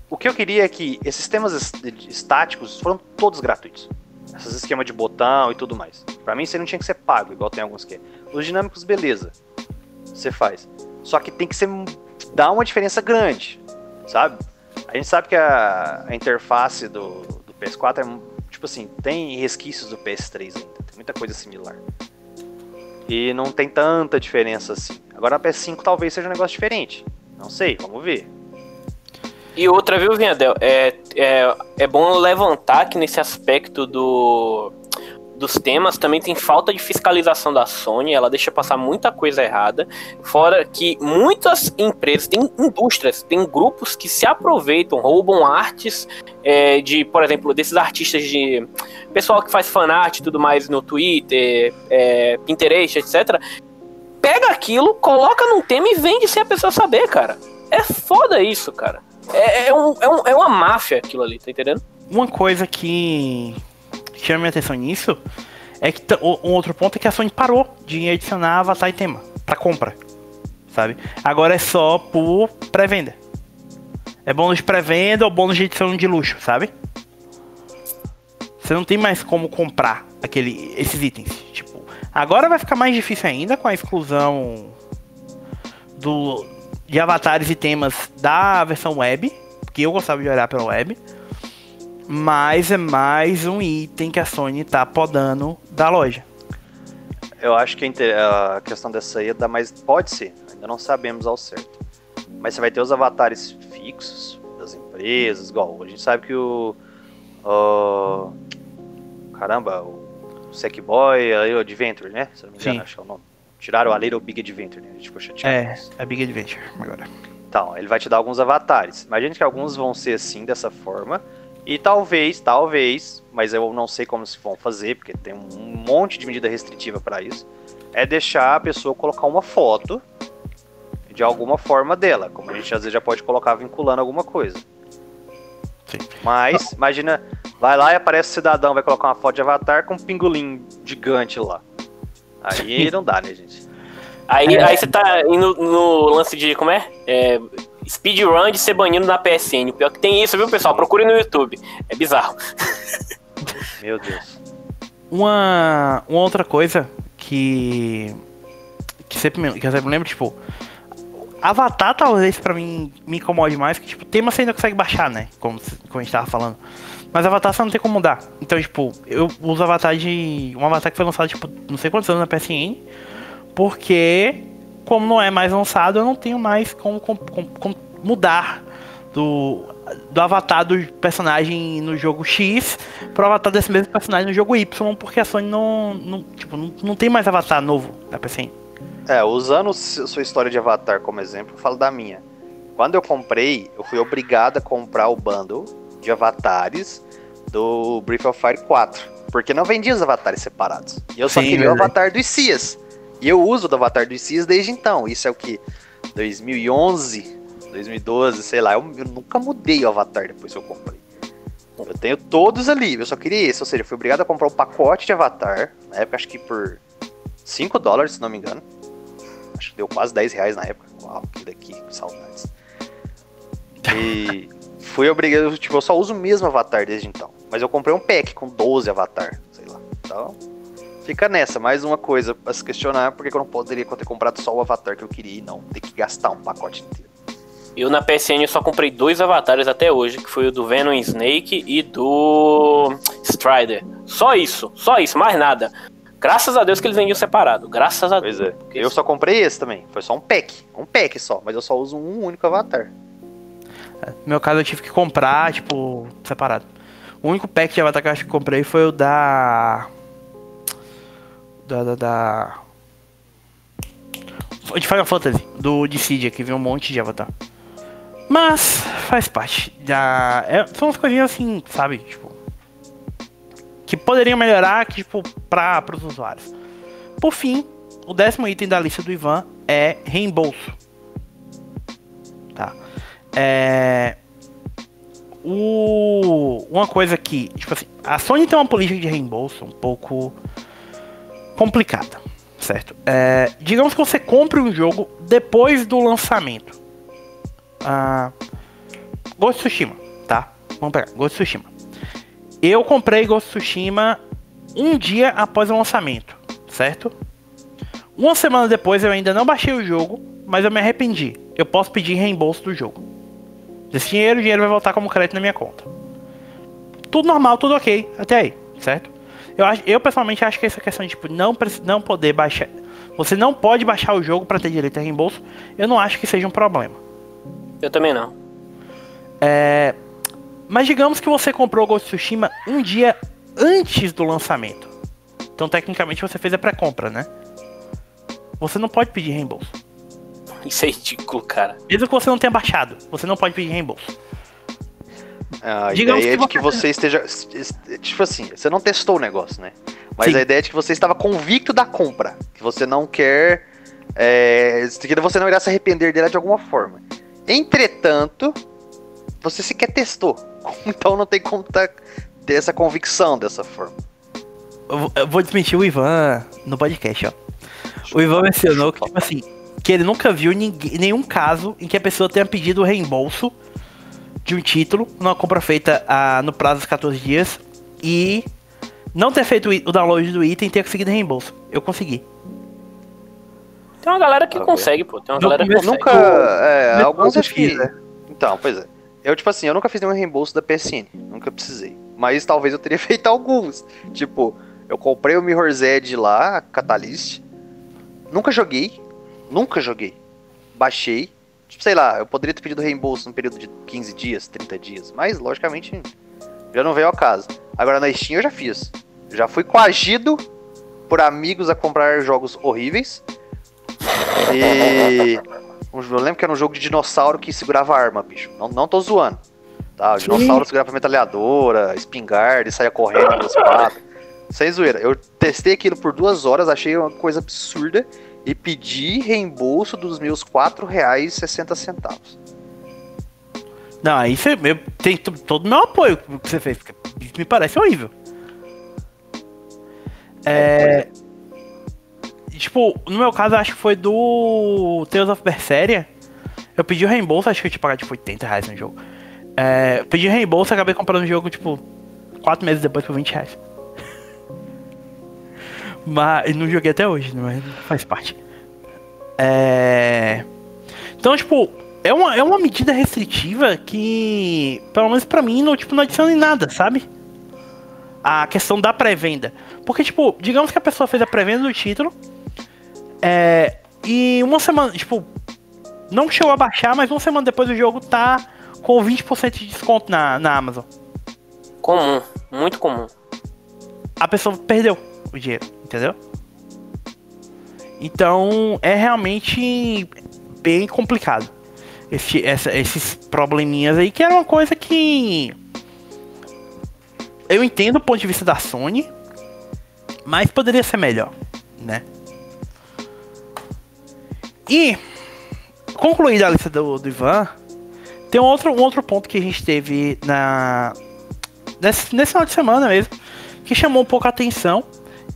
O que eu queria é que esses temas es- estáticos foram todos gratuitos. Esses esquemas de botão e tudo mais. Pra mim, isso aí não tinha que ser pago, igual tem alguns que é. Os dinâmicos, beleza. Você faz. Só que tem que ser. dar uma diferença grande, sabe? A gente sabe que a, a interface do, do PS4 é. Tipo assim, tem resquícios do PS3 ainda. Tem muita coisa similar. E não tem tanta diferença assim. Agora na PS5 talvez seja um negócio diferente. Não sei, vamos ver. E outra, viu, Vinhadel? É, é, é bom levantar que nesse aspecto do, dos temas, também tem falta de fiscalização da Sony, ela deixa passar muita coisa errada. Fora que muitas empresas, tem indústrias, tem grupos que se aproveitam, roubam artes é, de, por exemplo, desses artistas de. Pessoal que faz fanart e tudo mais no Twitter, é, Pinterest, etc. Pega aquilo, coloca num tema e vende sem a pessoa saber, cara. É foda isso, cara. É, é, um, é, um, é uma máfia aquilo ali, tá entendendo? Uma coisa que chama minha atenção nisso é que um outro ponto é que a Sony parou de adicionar avatar e tema para compra, sabe? Agora é só por pré-venda. É bônus de pré-venda ou bônus de edição de luxo, sabe? Você não tem mais como comprar aquele, esses itens. Tipo, agora vai ficar mais difícil ainda com a exclusão do, de avatares e temas da versão web, que eu gostava de olhar pela web. Mas é mais um item que a Sony tá podando da loja. Eu acho que a questão dessa aí é da mais. Pode ser, ainda não sabemos ao certo. Mas você vai ter os avatares fixos das empresas, igual. A gente sabe que o. o caramba, o Sackboy, o Adventure, né? Se não me engano, Sim. acho que é o nome. Tiraram a Little Big Adventure, né? A gente ficou chateado. É, a Big Adventure agora. Então, ele vai te dar alguns avatares. Imagina que alguns vão ser assim, dessa forma. E talvez, talvez, mas eu não sei como se vão fazer, porque tem um monte de medida restritiva para isso, é deixar a pessoa colocar uma foto de alguma forma dela, como a gente às vezes já pode colocar vinculando alguma coisa. Sim. Mas, imagina, vai lá e aparece o cidadão, vai colocar uma foto de avatar com um pingolim gigante lá. Aí não dá, né, gente? Aí, é. aí você tá indo no lance de, como é? é speedrun de ser banido na PSN. O pior que tem isso, viu, pessoal? Procure no YouTube. É bizarro. Meu Deus. Uma, uma outra coisa que. Que, sempre, que eu sempre lembro, tipo. Avatar talvez pra mim me incomode mais, que tipo, tema você ainda consegue baixar, né? Como, como a gente tava falando. Mas Avatar você não tem como mudar. Então, tipo, eu uso Avatar de. Um Avatar que foi lançado, tipo, não sei quantos anos na PSN. Porque como não é mais lançado, eu não tenho mais como, como, como mudar do, do avatar do personagem no jogo X pro avatar desse mesmo personagem no jogo Y, porque a Sony não, não, tipo, não, não tem mais avatar novo na PSN. É, usando sua história de avatar como exemplo, eu falo da minha. Quando eu comprei, eu fui obrigado a comprar o bundle de avatares do Breath of Fire 4. Porque não vendia os avatares separados. E eu só Sim, queria verdade. o avatar dos Cias. E eu uso do Avatar dos Cis desde então. Isso é o que? 2011, 2012, sei lá. Eu, eu, nunca mudei o Avatar depois que eu comprei. Eu tenho todos ali, eu só queria esse. Ou seja, eu fui obrigado a comprar um pacote de Avatar. Na época, acho que por 5 dólares, se não me engano. Acho que deu quase 10 reais na época. Uau, que daqui, que saudades. E fui obrigado, tipo, eu só uso o mesmo Avatar desde então. Mas eu comprei um pack com 12 Avatar, sei lá. Então, fica nessa, mais uma coisa pra se questionar, porque eu não poderia ter comprado só o avatar que eu queria e não ter que gastar um pacote inteiro. Eu na PSN só comprei dois avatares até hoje, que foi o do Venom Snake e do Strider. Só isso, só isso, mais nada. Graças a Deus que eles vendiam separado. Graças a pois Deus. Pois é. Eu só comprei esse também. Foi só um pack. Um pack só. Mas eu só uso um único avatar. No meu caso eu tive que comprar, tipo, separado. O único pack de avatar que eu comprei foi o da da, da, da... De Final Fantasy, do Dissidia, que vem um monte de avatar. Mas faz parte. Da... É, são as coisinhas assim, sabe? Tipo. Que poderiam melhorar que, tipo, para os usuários. Por fim, o décimo item da lista do Ivan é reembolso. Tá. É. O... Uma coisa que, tipo assim, a Sony tem uma política de reembolso um pouco complicada, certo? É, digamos que você compre um jogo depois do lançamento. Ah, Ghost Tsushima, tá? Vamos pegar, Ghost Tsushima. Eu comprei Ghost Tsushima um dia após o lançamento, certo? Uma semana depois eu ainda não baixei o jogo, mas eu me arrependi. Eu posso pedir reembolso do jogo. Desse dinheiro, o dinheiro vai voltar como crédito na minha conta. Tudo normal, tudo ok, até aí, certo? Eu, eu pessoalmente acho que essa questão de tipo, não, não poder baixar. Você não pode baixar o jogo para ter direito a reembolso. Eu não acho que seja um problema. Eu também não. É, mas digamos que você comprou o Ghost of Tsushima um dia antes do lançamento. Então, tecnicamente, você fez a pré-compra, né? Você não pode pedir reembolso. Isso é ridículo, cara. Mesmo que você não tenha baixado, você não pode pedir reembolso. A Digamos ideia é que de que você- esteja. Tipo assim, você não testou o negócio, né? Mas Sim. a ideia é de que você estava convicto da compra. Que você não quer. É, que você não irá se arrepender dela de alguma forma. Entretanto, você sequer testou. Então não tem como tá, ter essa convicção dessa forma. Eu vou- desmentir o Ivan no podcast, ó. O Ivan mencionou que, tipo assim, que ele nunca viu ninguém, nenhum caso em que a pessoa tenha pedido o reembolso de um título numa compra feita ah, no prazo dos 14 dias e não ter feito o download do item e ter conseguido reembolso. Eu consegui. Tem uma galera que Tá consegue, pô. Tem uma galera que consegue. nunca. É, alguns acho que. fiz, né? Então, pois é. Eu, tipo assim, eu nunca fiz nenhum reembolso da PSN. Nunca precisei. Mas talvez eu teria feito alguns. Tipo, eu comprei o Mirror's Edge lá, Catalyst. Nunca joguei. Nunca joguei. Baixei. Tipo, sei lá, eu poderia ter pedido reembolso num período de 15 dias, 30 dias. Mas, logicamente, já não veio ao caso. Agora, na Steam eu já fiz. Já fui coagido por amigos a comprar jogos horríveis. E. Eu lembro que era um jogo de dinossauro que segurava arma, bicho. Não, não tô zoando. Tá? O dinossauro segurava metralhadora, espingarda e saía correndo pelas patas. Sem zoeira. Eu testei aquilo por duas horas, achei uma coisa absurda e pedi reembolso dos meus R$ 4,60. Não, aí você tem to- todo o meu apoio que você fez, isso me parece horrível. É. Tipo, no meu caso, acho que foi do Tales of Berseria. Eu pedi o reembolso, acho que eu tinha pagado tipo 80 reais no jogo. É, pedi reembolso acabei comprando o jogo, tipo, 4 meses depois por 20 reais. Mas não joguei até hoje, mas faz parte. É. Então, tipo, é uma, é uma medida restritiva que, pelo menos pra mim, não, tipo, não adiciona em nada, sabe? A questão da pré-venda. Porque, tipo, digamos que a pessoa fez a pré-venda do título. É, e uma semana, tipo, não chegou a baixar, mas uma semana depois o jogo tá com 20% de desconto na, na Amazon. Comum, muito comum. a pessoa perdeu o dinheiro, entendeu? Então é realmente bem complicado. Esse- essa- esses probleminhas aí, que era uma coisa que. Eu entendo o ponto de vista da Sony, mas poderia ser melhor, né? E, concluída a lista do, do Ivan, tem um outro, um outro ponto que a gente teve na, nesse, nesse final de semana mesmo, que chamou um pouco a atenção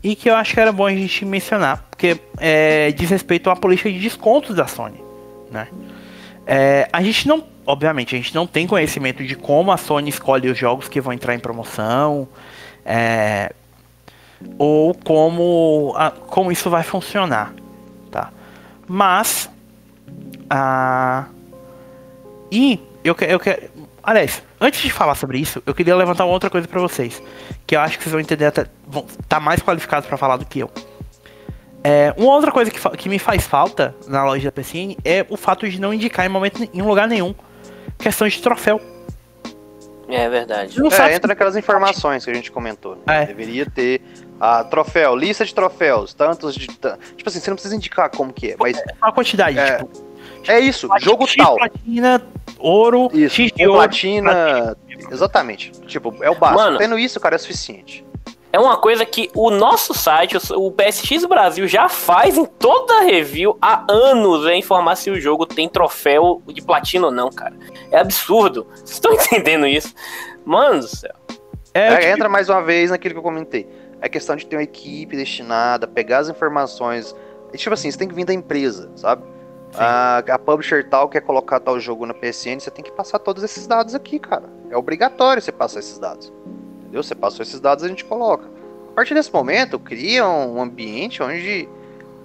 e que eu acho que era bom a gente mencionar, porque é, diz respeito à política de descontos da Sony, né? É, a gente não, obviamente, a gente não tem conhecimento de como a Sony escolhe os jogos que vão entrar em promoção, é, ou como, a- como isso vai funcionar, tá? Mas, a e eu eu aliás, antes de falar sobre isso, eu queria levantar uma outra coisa pra vocês, que eu acho que vocês vão entender até, vão tá mais qualificados pra falar do que eu. É, uma outra coisa que, que me faz falta na loja da PCN é o fato de não indicar em momento em lugar nenhum questão de troféu. É verdade. Você não sabe É, entra naquelas informações que a gente comentou. Né? É. Deveria ter a troféu, lista de troféus, tantos de. Tipo assim, você não precisa indicar como que é, mas a quantidade, É, tipo, é isso, jogo tal. platina, ouro, Isso, X de ouro. platina. Exatamente. Tipo, é o básico. Mano. Tendo isso, cara, é suficiente. É uma coisa que o nosso site, o PSX Brasil, já faz em toda review há anos é informar se o jogo tem troféu de platina ou não, cara. É absurdo. Vocês estão entendendo isso? Mano do céu. É, É, tipo, entra mais uma vez naquilo que eu comentei. É questão de ter uma equipe destinada, pegar as informações. E, tipo assim, você tem que vir da empresa, sabe? A, a publisher tal quer colocar tal jogo na PSN, você tem que passar todos esses dados aqui, cara. É obrigatório você passar esses dados. Entendeu? Você passou esses dados, a gente coloca. A partir desse momento, cria um ambiente onde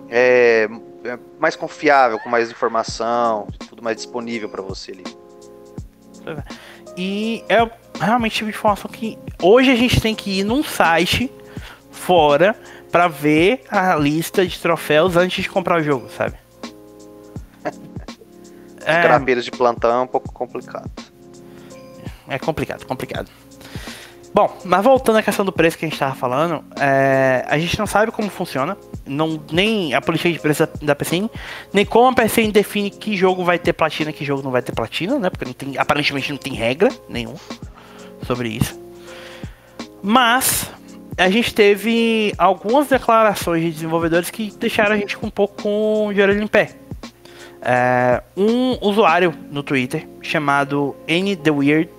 é, é mais confiável, com mais informação, tudo mais disponível para você ali. E é realmente tipo de informação que hoje a gente tem que ir num site fora pra ver a lista de troféus antes de comprar o jogo, sabe? É, Carapeiros de plantão é um pouco complicado. é complicado, complicado. Bom, mas voltando à questão do preço que a gente estava falando, é, a gente não sabe como funciona, não, nem a política de preço da, PCN, nem como a PCN define que jogo vai ter platina e que jogo não vai ter platina, né? Porque não tem, aparentemente não tem regra nenhuma sobre isso. Mas a gente teve algumas declarações de desenvolvedores que deixaram a gente com um pouco com de orelha em pé. É, um usuário no Twitter chamado N The Weird,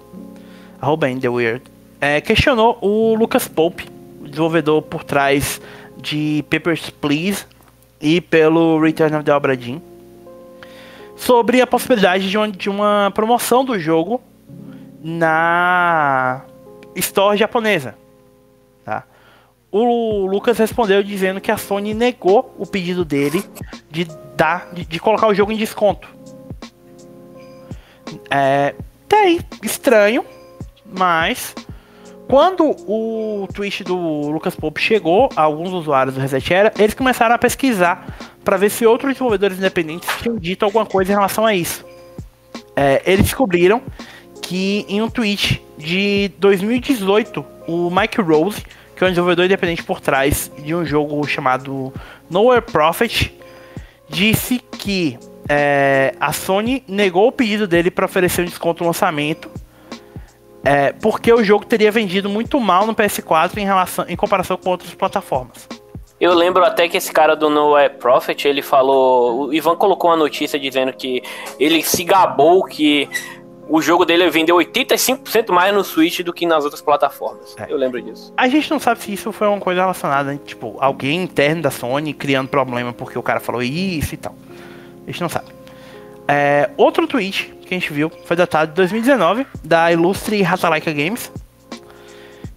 arroba N The Weird, é, questionou o Lucas Pope, desenvolvedor por trás de Papers, Please e pelo Return of the Obra Dinn, sobre a possibilidade de uma, de uma promoção do jogo na store japonesa. Tá? O Lucas respondeu dizendo que a Sony negou o pedido dele de de, de colocar o jogo em desconto. É, aí, estranho, mas quando o tweet do Lucas Pope chegou a alguns usuários do Reset Era, eles começaram a pesquisar para ver se outros desenvolvedores independentes tinham dito alguma coisa em relação a isso. É, eles descobriram que em um tweet de 2018, o Mike Rose, que é um desenvolvedor independente por trás de um jogo chamado Nowhere Prophet, disse que é, a Sony negou o pedido dele para oferecer um desconto no lançamento é, porque o jogo teria vendido muito mal no PS4 em, relação, em comparação com outras plataformas. Eu lembro até que esse cara do No é Prophet, ele falou. O Ivan colocou uma notícia dizendo que ele se gabou que o jogo dele vendeu 85% mais no Switch do que nas outras plataformas. É. Eu lembro disso. A gente não sabe se isso foi uma coisa relacionada, tipo, alguém interno da Sony criando problema porque o cara falou isso e tal. A gente não sabe. É, outro tweet que a gente viu foi datado de 2019, da ilustre Ratalaika Games,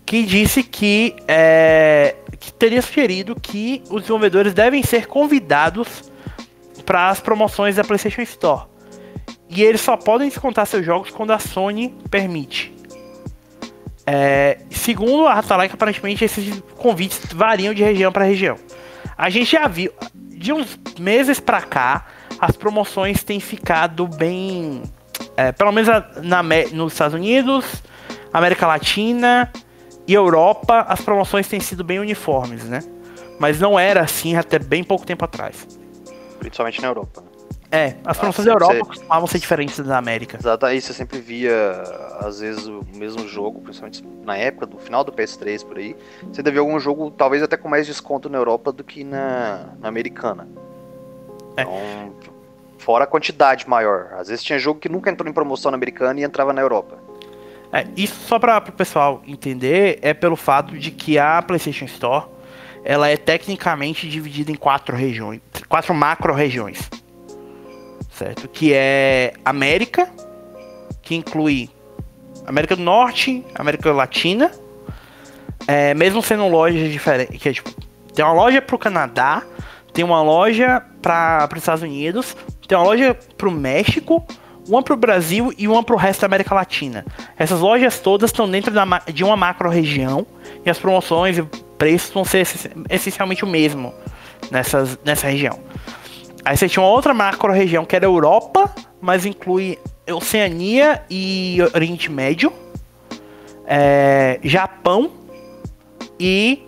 que disse que, é, que teria sugerido que os desenvolvedores devem ser convidados para as promoções da PlayStation Store. E eles só podem descontar seus jogos quando a Sony permite. É, segundo a Ratalaika, aparentemente esses convites variam de região para região. A gente já viu, de uns meses para cá, as promoções têm ficado bem é, pelo menos na, nos Estados Unidos, América Latina e Europa, as promoções têm sido bem uniformes, né? Mas não era assim até bem pouco tempo atrás. Principalmente na Europa. É, as promoções ah, da Europa costumavam ser diferentes da América. Aí você sempre via, às vezes, o mesmo jogo, principalmente na época, do final do PS3 por aí. Você devia algum jogo, talvez até com mais desconto na Europa do que na, na americana. É. Então, Fora a quantidade maior. Às vezes tinha jogo que nunca entrou em promoção na americana e entrava na Europa. É, isso só para o pessoal entender é pelo fato de que a PlayStation Store ela é tecnicamente dividida em quatro regiões, quatro macro regiões, certo? Que é América, que inclui América do Norte, América Latina, é, mesmo sendo lojas diferentes, que é, tipo, tem uma loja para o Canadá, tem uma loja para os Estados Unidos, tem uma loja pro México, uma pro Brasil e uma pro resto da América Latina. Essas lojas todas estão dentro da, de uma macro região e as promoções e preços vão ser essencialmente o mesmo nessas, nessa região. Aí você tinha uma outra macro região que era Europa, mas inclui Oceania e Oriente Médio, é, Japão e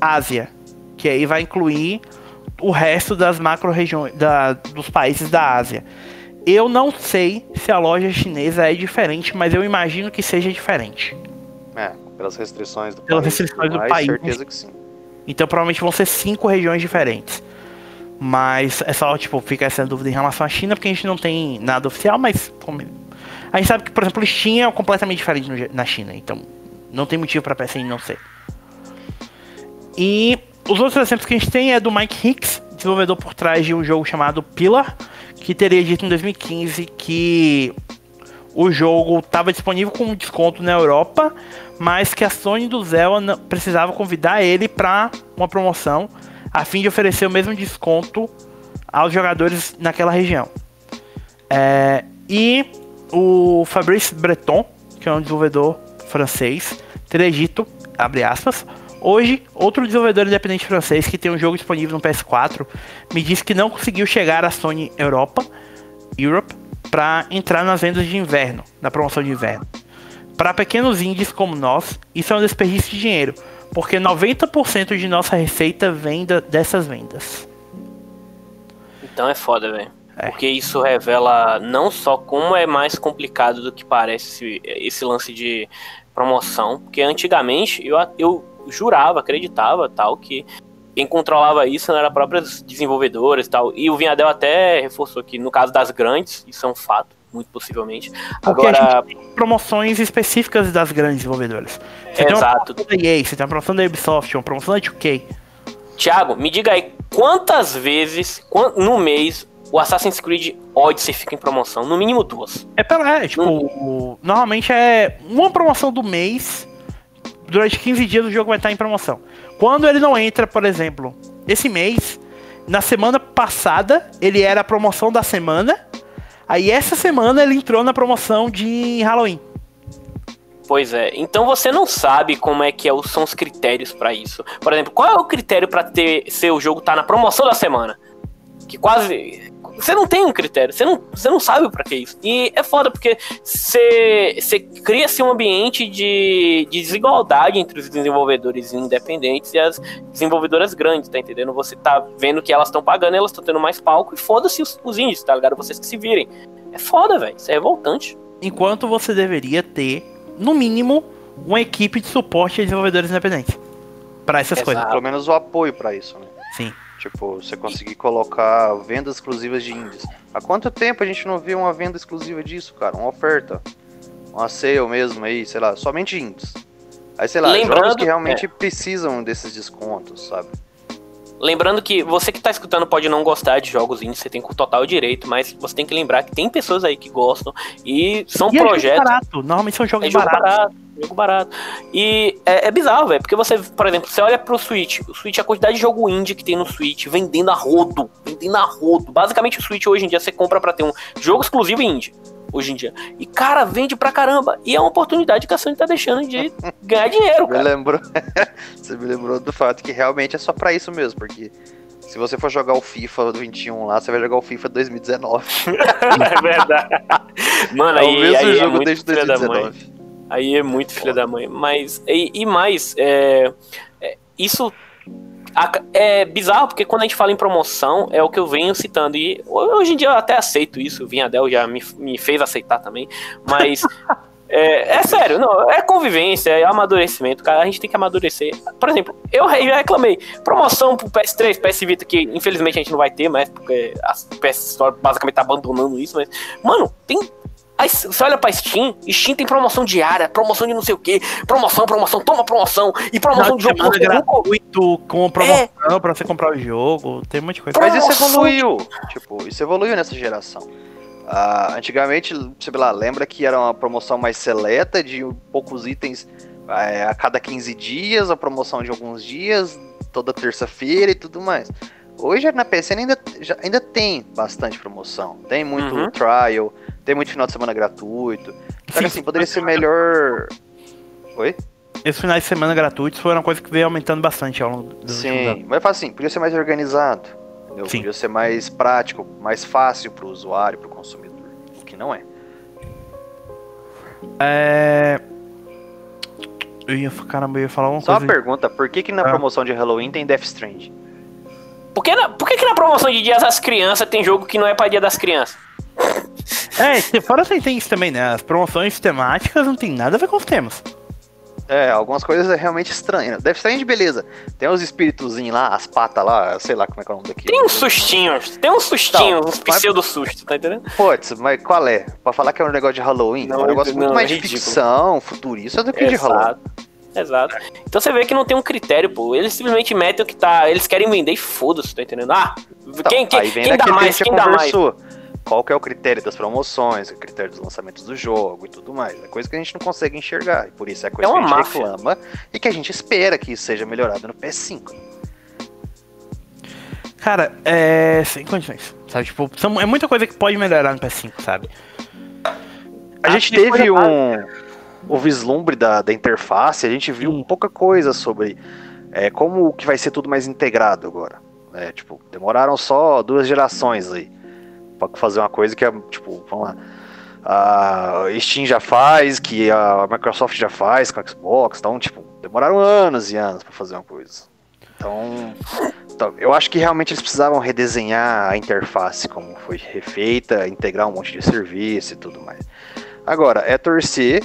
Ásia, que aí vai incluir o resto das macro-regiões da, dos países da Ásia. Eu não sei se a loja chinesa é diferente, mas eu imagino que seja diferente. É, pelas restrições do pelas país. restrições do país. certeza que sim. Então provavelmente vão ser cinco regiões diferentes. Mas é só, tipo, ficar essa dúvida em relação à China, porque a gente não tem nada oficial, mas a gente sabe que, por exemplo, Steam é completamente diferente no, na China, então não tem motivo para a PSN não ser. E os outros exemplos que a gente tem é do Mike Hicks, desenvolvedor por trás de um jogo chamado Pillar, que teria dito em 2015 que o jogo estava disponível com desconto na Europa, mas que a Sony do Zelda precisava convidar ele para uma promoção a fim de oferecer o mesmo desconto aos jogadores naquela região. É, e o Fabrice Breton, que é um desenvolvedor francês, teria dito, abre aspas, Hoje, outro desenvolvedor independente francês que tem um jogo disponível no PS4 me disse que não conseguiu chegar à Sony Europa, Europe, para entrar nas vendas de inverno, na promoção de inverno. Para pequenos indies como nós, isso é um desperdício de dinheiro, porque 90% de nossa receita vem dessas vendas. Então é foda, velho. É. Porque isso revela não só como é mais complicado do que parece esse, esse lance de promoção. Porque antigamente eu, eu jurava, acreditava tal, que quem controlava isso não era próprias desenvolvedoras e tal. E o Vinhadel até reforçou que no caso das grandes, isso é um fato, muito possivelmente. Porque Agora, Promoções específicas das grandes desenvolvedoras. Você tem uma exato. promoção da EA, você tem uma promoção da Ubisoft, uma promoção da 2K. Thiago, me diga aí, quantas vezes no mês o Assassin's Creed Odyssey fica em promoção? No mínimo duas. É pela. É, tipo, o- normalmente é uma promoção do mês. Durante 15 dias o jogo vai estar em promoção. Quando ele não entra, por exemplo, esse mês, na semana passada, ele era a promoção da semana. Aí essa semana ele entrou na promoção de Halloween. Pois é. Então você não sabe como é que é são os critérios pra isso. Por exemplo, qual é o critério pra ter seu jogo tá na promoção da semana? Que quase você não tem um critério, você não, você não sabe pra que isso. E é foda porque você você cria-se um ambiente de, de desigualdade entre os desenvolvedores independentes e as desenvolvedoras grandes, tá entendendo? Você tá vendo que elas estão pagando, elas estão tendo mais palco e foda-se os, os indies, tá ligado? Vocês que se virem. É foda, velho. Isso é revoltante. Enquanto você deveria ter, no mínimo, uma equipe de suporte a desenvolvedores independentes. Pra essas Exato. coisas. Pelo menos o apoio pra isso, né? Sim. Tipo, você conseguir colocar vendas exclusivas de indies. Há quanto tempo a gente não viu uma venda exclusiva disso, cara? Uma oferta. Uma sale mesmo aí, sei lá, somente indies. Aí, sei lá, Lembrando- jogos que realmente precisam desses descontos, sabe? Lembrando que você que tá escutando pode não gostar de jogos indies, você tem com total direito, mas você tem que lembrar que tem pessoas aí que gostam e são E é jogo projetos. barato. Normalmente são jogos É jogo baratos. barato, jogo barato. E é, é bizarro, velho, porque você, por exemplo, você olha pro Switch, o Switch, a quantidade de jogo indie que tem no Switch, vendendo a rodo, vendendo a rodo. Basicamente, o Switch hoje em dia você compra pra ter um jogo exclusivo indie, hoje em dia. E, cara, vende pra caramba. E é uma oportunidade que a Sony tá deixando de ganhar dinheiro, Me cara. lembrou. você me lembrou do fato que realmente é só pra isso mesmo, porque se você for jogar o FIFA 21 lá, você vai jogar o FIFA 2019. é verdade. Mano, É o aí, mesmo aí é jogo muito desde filha da mãe. 2019. Aí é muito filha da mãe. Mas, e, e mais, é, é, isso é bizarro, porque quando a gente fala em promoção, é o que eu venho citando. E hoje em dia eu até aceito isso, o Vinhadel já me, me fez aceitar também. Mas. É, é sério, não, é convivência, é amadurecimento, cara. A gente tem que amadurecer. Por exemplo, eu já reclamei. Promoção pro PS3, PS Vita, que infelizmente a gente não vai ter mais, porque a PS Store basicamente tá abandonando isso, mas. Mano, tem Aí você olha pra Steam, Steam tem promoção diária, promoção de não sei o que, promoção, promoção, toma promoção, e promoção de jogo você nunca- gratuito com promoção pra você comprar o jogo. Tem um monte de coisa. Mas isso Promoção evoluiu. Tipo, isso evoluiu nessa geração. Ah, antigamente, sei lá, lembra que era uma promoção mais seleta de poucos itens é, a cada 15 dias, a promoção de alguns dias, toda terça-feira e tudo mais. Hoje na PSN ainda, já- ainda tem bastante promoção. Tem muito Uhum. trial, tem muito final de semana gratuito. Só que Sim, assim, poderia ser melhor. Oi? Esses finais de semana gratuitos foram uma coisa que veio aumentando bastante ao longo anos. Sim, mas eu falo assim, podia ser mais organizado. Entendeu? Sim. Podia ser mais prático, mais fácil pro usuário, pro consumidor. O que não é. É. Eu ia, caramba, eu ia falar uma Só uma coisa. pergunta, por que que na Ah. promoção de Halloween tem Death Strand? Por que, na, por que, que na promoção de Dias das Crianças tem jogo que não é pra Dia das Crianças? É, se- fora tem, tem isso também, né? As promoções temáticas não tem nada a ver com os temas. É, algumas coisas é realmente estranhas. Death Strand, beleza. Tem os espíritozinhos lá, as patas lá, sei lá como é que é o nome daquilo. Tem uns sustinhos, tem uns sustinhos, Não, uns mas- pseudo sustos, tá entendendo? Putz, mas qual é? Pra falar que é um negócio de Halloween? Não, é um negócio não, muito mais é de ficção, futurista do que de Halloween. Exato. Exato. Então você vê que não tem um critério, pô. Eles simplesmente metem o que tá. Eles querem vender e foda-se, tá entendendo? Ah, Então, quem, quem, aí vem quem dá mais? Quem dá mais? Qual que é o critério das promoções, o critério dos lançamentos do jogo e tudo mais. É coisa que a gente não consegue enxergar. E por isso é coisa É que a uma gente máfia. reclama e que a gente espera que isso seja melhorado no PS5. Cara, é. Sem condições. Sabe? Tipo, são- é muita coisa que pode melhorar no PS5, sabe? A gente que teve um o vislumbre da, da interface, a gente viu Sim. pouca coisa sobre é, como que vai ser tudo mais integrado agora. É, tipo, demoraram só duas gerações aí pra fazer uma coisa que é, tipo, vamos lá. a Steam já faz, que a Microsoft já faz com a Xbox, então, tipo, demoraram anos e anos para fazer uma coisa. Então, então, eu acho que realmente eles precisavam redesenhar a interface como foi refeita, integrar um monte de serviço e tudo mais. Agora, é torcer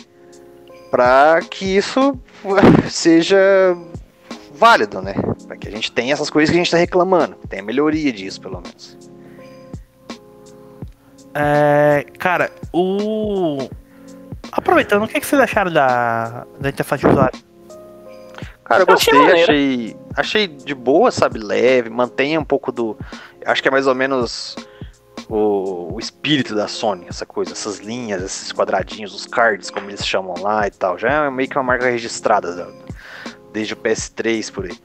para que isso seja válido, né? Para que a gente tenha essas coisas que a gente está reclamando, tenha melhoria disso, pelo menos. É, cara, o. Aproveitando, o que, é que vocês acharam da, da interface de usuário? Cara, eu gostei, achei, achei de boa, sabe, leve, mantém um pouco do. Acho que é mais ou menos o, o, espírito da Sony, essa coisa, essas linhas, esses quadradinhos, os cards, como eles chamam lá e tal. Já é meio que uma marca registrada desde o PS3 por aí.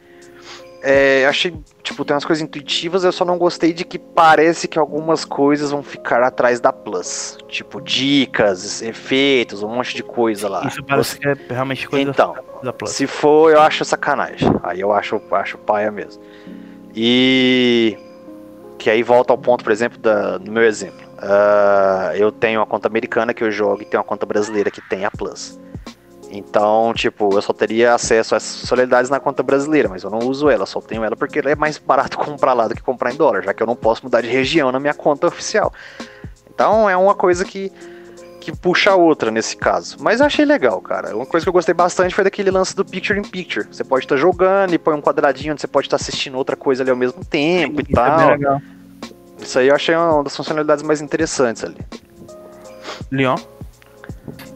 É, achei, tipo, tem umas coisas intuitivas, eu só não gostei de que parece que algumas coisas vão ficar atrás da Plus. Tipo, dicas, efeitos, um monte de coisa lá. Isso parece Você... que é realmente coisa então, da Plus. Se for, eu acho sacanagem. Aí eu acho, acho paia mesmo. E. Que aí volta ao ponto, por exemplo, da, no meu exemplo. Uh, eu tenho uma conta americana que eu jogo e tenho uma conta brasileira que tem a Plus. Então, tipo, eu só teria acesso a essas solenidades na conta brasileira, mas eu não uso ela, só tenho ela porque é mais barato comprar lá do que comprar em dólar, já que eu não posso mudar de região na minha conta oficial. Então é uma coisa que, que puxa a outra nesse caso. Mas eu achei legal, cara. Uma coisa que eu gostei bastante foi daquele lance do Picture in Picture. Você pode estar tá jogando e põe um quadradinho onde você pode estar tá assistindo outra coisa ali ao mesmo tempo Isso e é tal. É Isso aí eu achei uma das funcionalidades mais interessantes ali. Leon?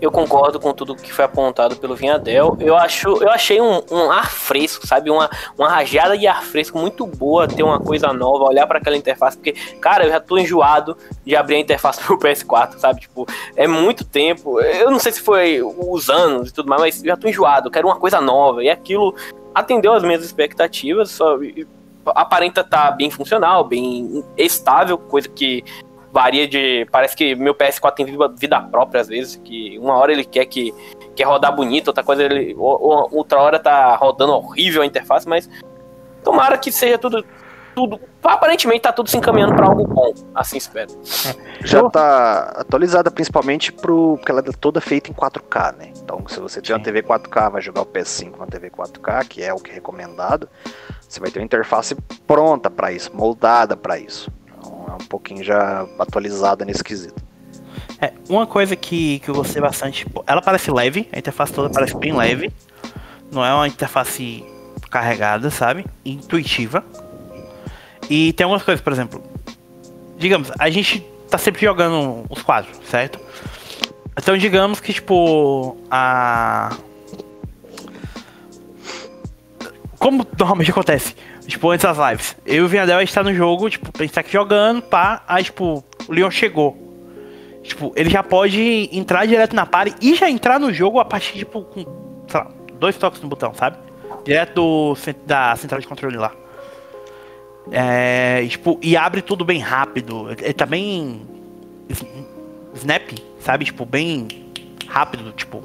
Eu concordo com tudo que foi apontado pelo Vinhadel. Eu acho, eu achei um, um ar fresco, sabe? Uma, uma rajada de ar fresco muito boa ter uma coisa nova, olhar para aquela interface, porque, cara, eu já tô enjoado de abrir a interface pro PS4, sabe? Tipo, é muito tempo. Eu não sei se foi os anos e tudo mais, mas eu já tô enjoado, quero uma coisa nova. E aquilo atendeu as minhas expectativas, só aparenta estar tá bem funcional, bem estável, coisa que varia de. Parece que meu PS4 tem vida própria às vezes, que uma hora ele quer que quer rodar bonito, outra coisa ele. Outra hora tá rodando horrível a interface, mas tomara que seja tudo. Tudo. Aparentemente tá tudo se encaminhando para algo bom, assim espero. Já tá atualizada principalmente pro. porque ela é toda feita em 4K, né? Então, se você tem uma TV 4K, vai jogar o PS5 na TV 4K, que é o que é recomendado, você vai ter uma interface pronta para isso, moldada para isso é um pouquinho já atualizada nesse quesito. É, uma coisa que, que eu gostei bastante, ela parece leve, a interface toda parece bem leve. Não é uma interface carregada, sabe? Intuitiva. E tem algumas coisas, por exemplo. Digamos, a gente tá sempre jogando os quadros, certo? Então digamos que tipo a como normalmente acontece, tipo, antes das lives. Eu e o Vinadel, a gente tá no jogo, tipo, a gente tá aqui jogando, pá, aí, tipo, o Leon chegou. Tipo, ele já pode entrar direto na party e já entrar no jogo a partir, tipo, com, sei lá, dois toques no botão, sabe? Direto do, da central de controle lá. É, tipo, e abre tudo bem rápido. Ele tá bem. Snap, sabe? Tipo, bem rápido, tipo.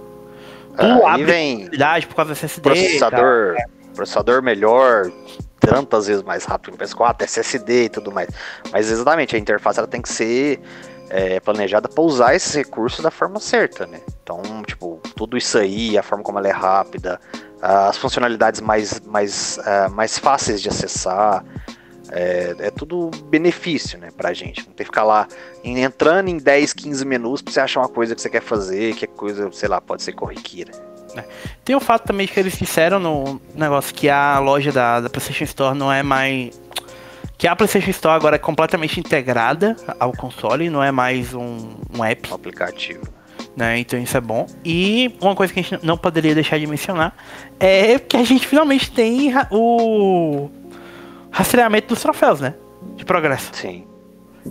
Tudo ah, abre vem por causa do SSD. Processador. Processador melhor, tantas vezes mais rápido que o PS4, SSD e tudo mais. Mas exatamente, a interface ela tem que ser é, planejada para usar esses recursos da forma certa, né? Então, tipo, tudo isso aí, a forma como ela é rápida, as funcionalidades mais, mais, uh, mais fáceis de acessar, é, é, tudo benefício, né, pra gente. Não tem que ficar lá entrando em 10, 15 menus pra você achar uma coisa que você quer fazer, que é coisa, sei lá, pode ser corriqueira. É. Tem o fato também que eles disseram no negócio que a loja da, da PlayStation Store não é mais. Que a PlayStation Store agora é completamente integrada ao console, não é mais um, um app. Um aplicativo. Né, então isso é bom. E uma coisa que a gente não poderia deixar de mencionar é que a gente finalmente tem o rastreamento dos troféus, né? De progresso. Sim.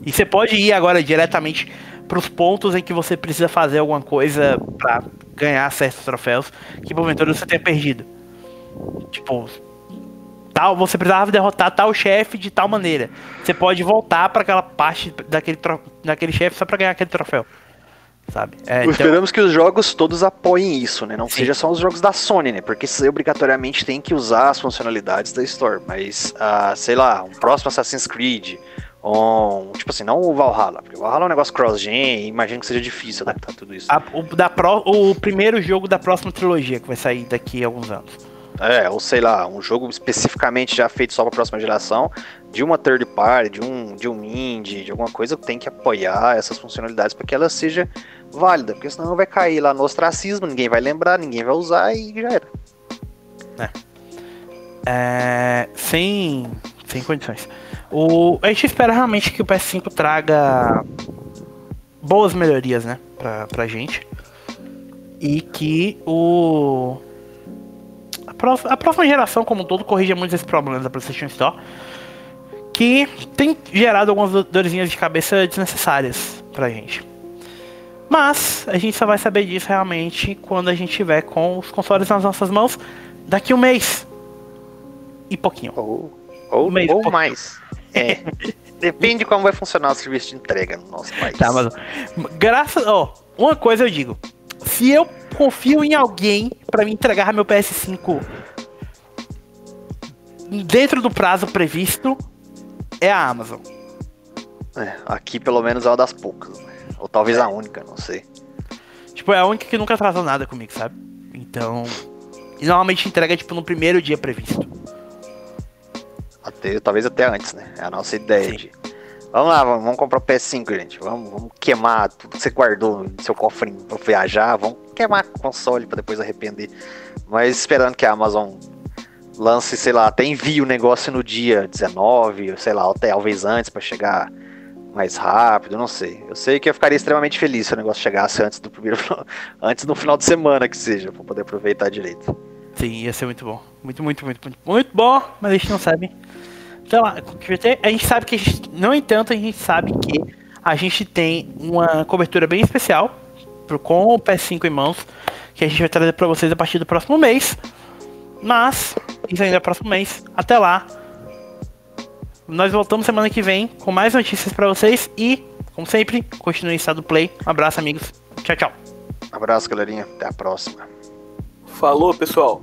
E você pode ir agora diretamente para os pontos em que você precisa fazer alguma coisa para ganhar certos troféus que porventura você tenha perdido. Tipo, tal, você precisava derrotar tal chefe de tal maneira. Você pode voltar para aquela parte daquele, daquele chefe só para ganhar aquele troféu. Sabe? É, então... Esperamos que os jogos todos apoiem isso, né? Não Sim. seja só os jogos da Sony, né? Porque você obrigatoriamente tem que usar as funcionalidades da Store. Mas, uh, sei lá, um próximo Assassin's Creed, Um, tipo assim, não o Valhalla, porque o Valhalla é um negócio cross-gen imagino que seja difícil adaptar tudo isso. A- o, da pro- o primeiro jogo da próxima trilogia que vai sair daqui a alguns anos. É, ou sei lá, um jogo especificamente já feito só pra próxima geração, de uma third party, de um, de um indie, de alguma coisa, tem que apoiar essas funcionalidades para que ela seja válida, porque senão vai cair lá no ostracismo, ninguém vai lembrar, ninguém vai usar e já era. É, sem, sem condições. O, a gente espera realmente que o PS5 traga boas melhorias, né, pra, pra gente. E que o. A, pró- a próxima geração, como um todo, corrija muitos desses problemas da PlayStation Store. Que tem gerado algumas do- dorzinhas de cabeça desnecessárias pra gente. Mas a gente só vai saber disso realmente quando a gente tiver com os consoles nas nossas mãos daqui um mês. E pouquinho. Ou, ou, Meio ou pouco. mais. É. Depende de como vai funcionar o serviço de entrega no nosso país. Tá, mas graças, ó, uma coisa eu digo. Se eu confio em alguém pra me entregar meu PS5 dentro do prazo previsto, é a Amazon. É, aqui pelo menos é uma das poucas. né? Ou talvez a única, não sei. Tipo, é a única que nunca atrasou nada comigo, sabe? Então, e normalmente entrega tipo no primeiro dia previsto. Até, talvez até antes, né? É a nossa ideia Sim. de. Vamos lá, vamos, vamos comprar o PS5, gente. Vamos, vamos queimar tudo que você guardou no seu cofrinho pra viajar. Vamos queimar o console pra depois arrepender. Mas esperando que a Amazon lance, sei lá, até envie o negócio no dia 19, ou sei lá, até talvez antes pra chegar mais rápido, não sei. Eu sei que eu ficaria extremamente feliz se o negócio chegasse antes do primeiro antes do final de semana que seja, pra poder aproveitar direito. Sim, ia ser muito bom. Muito, muito, muito, muito, muito bom, mas a gente não sabe. Sei lá, a gente sabe que a gente, no entanto, a gente sabe que a gente tem uma cobertura bem especial pro, com o PS5 em mãos, que a gente vai trazer pra vocês a partir do próximo mês. Mas, isso ainda é próximo mês. Até lá. Nós voltamos semana que vem com mais notícias pra vocês e, como sempre, continue em estado play. Um abraço, amigos. Tchau, tchau. Abraço, galerinha. Até a próxima. Falou, pessoal.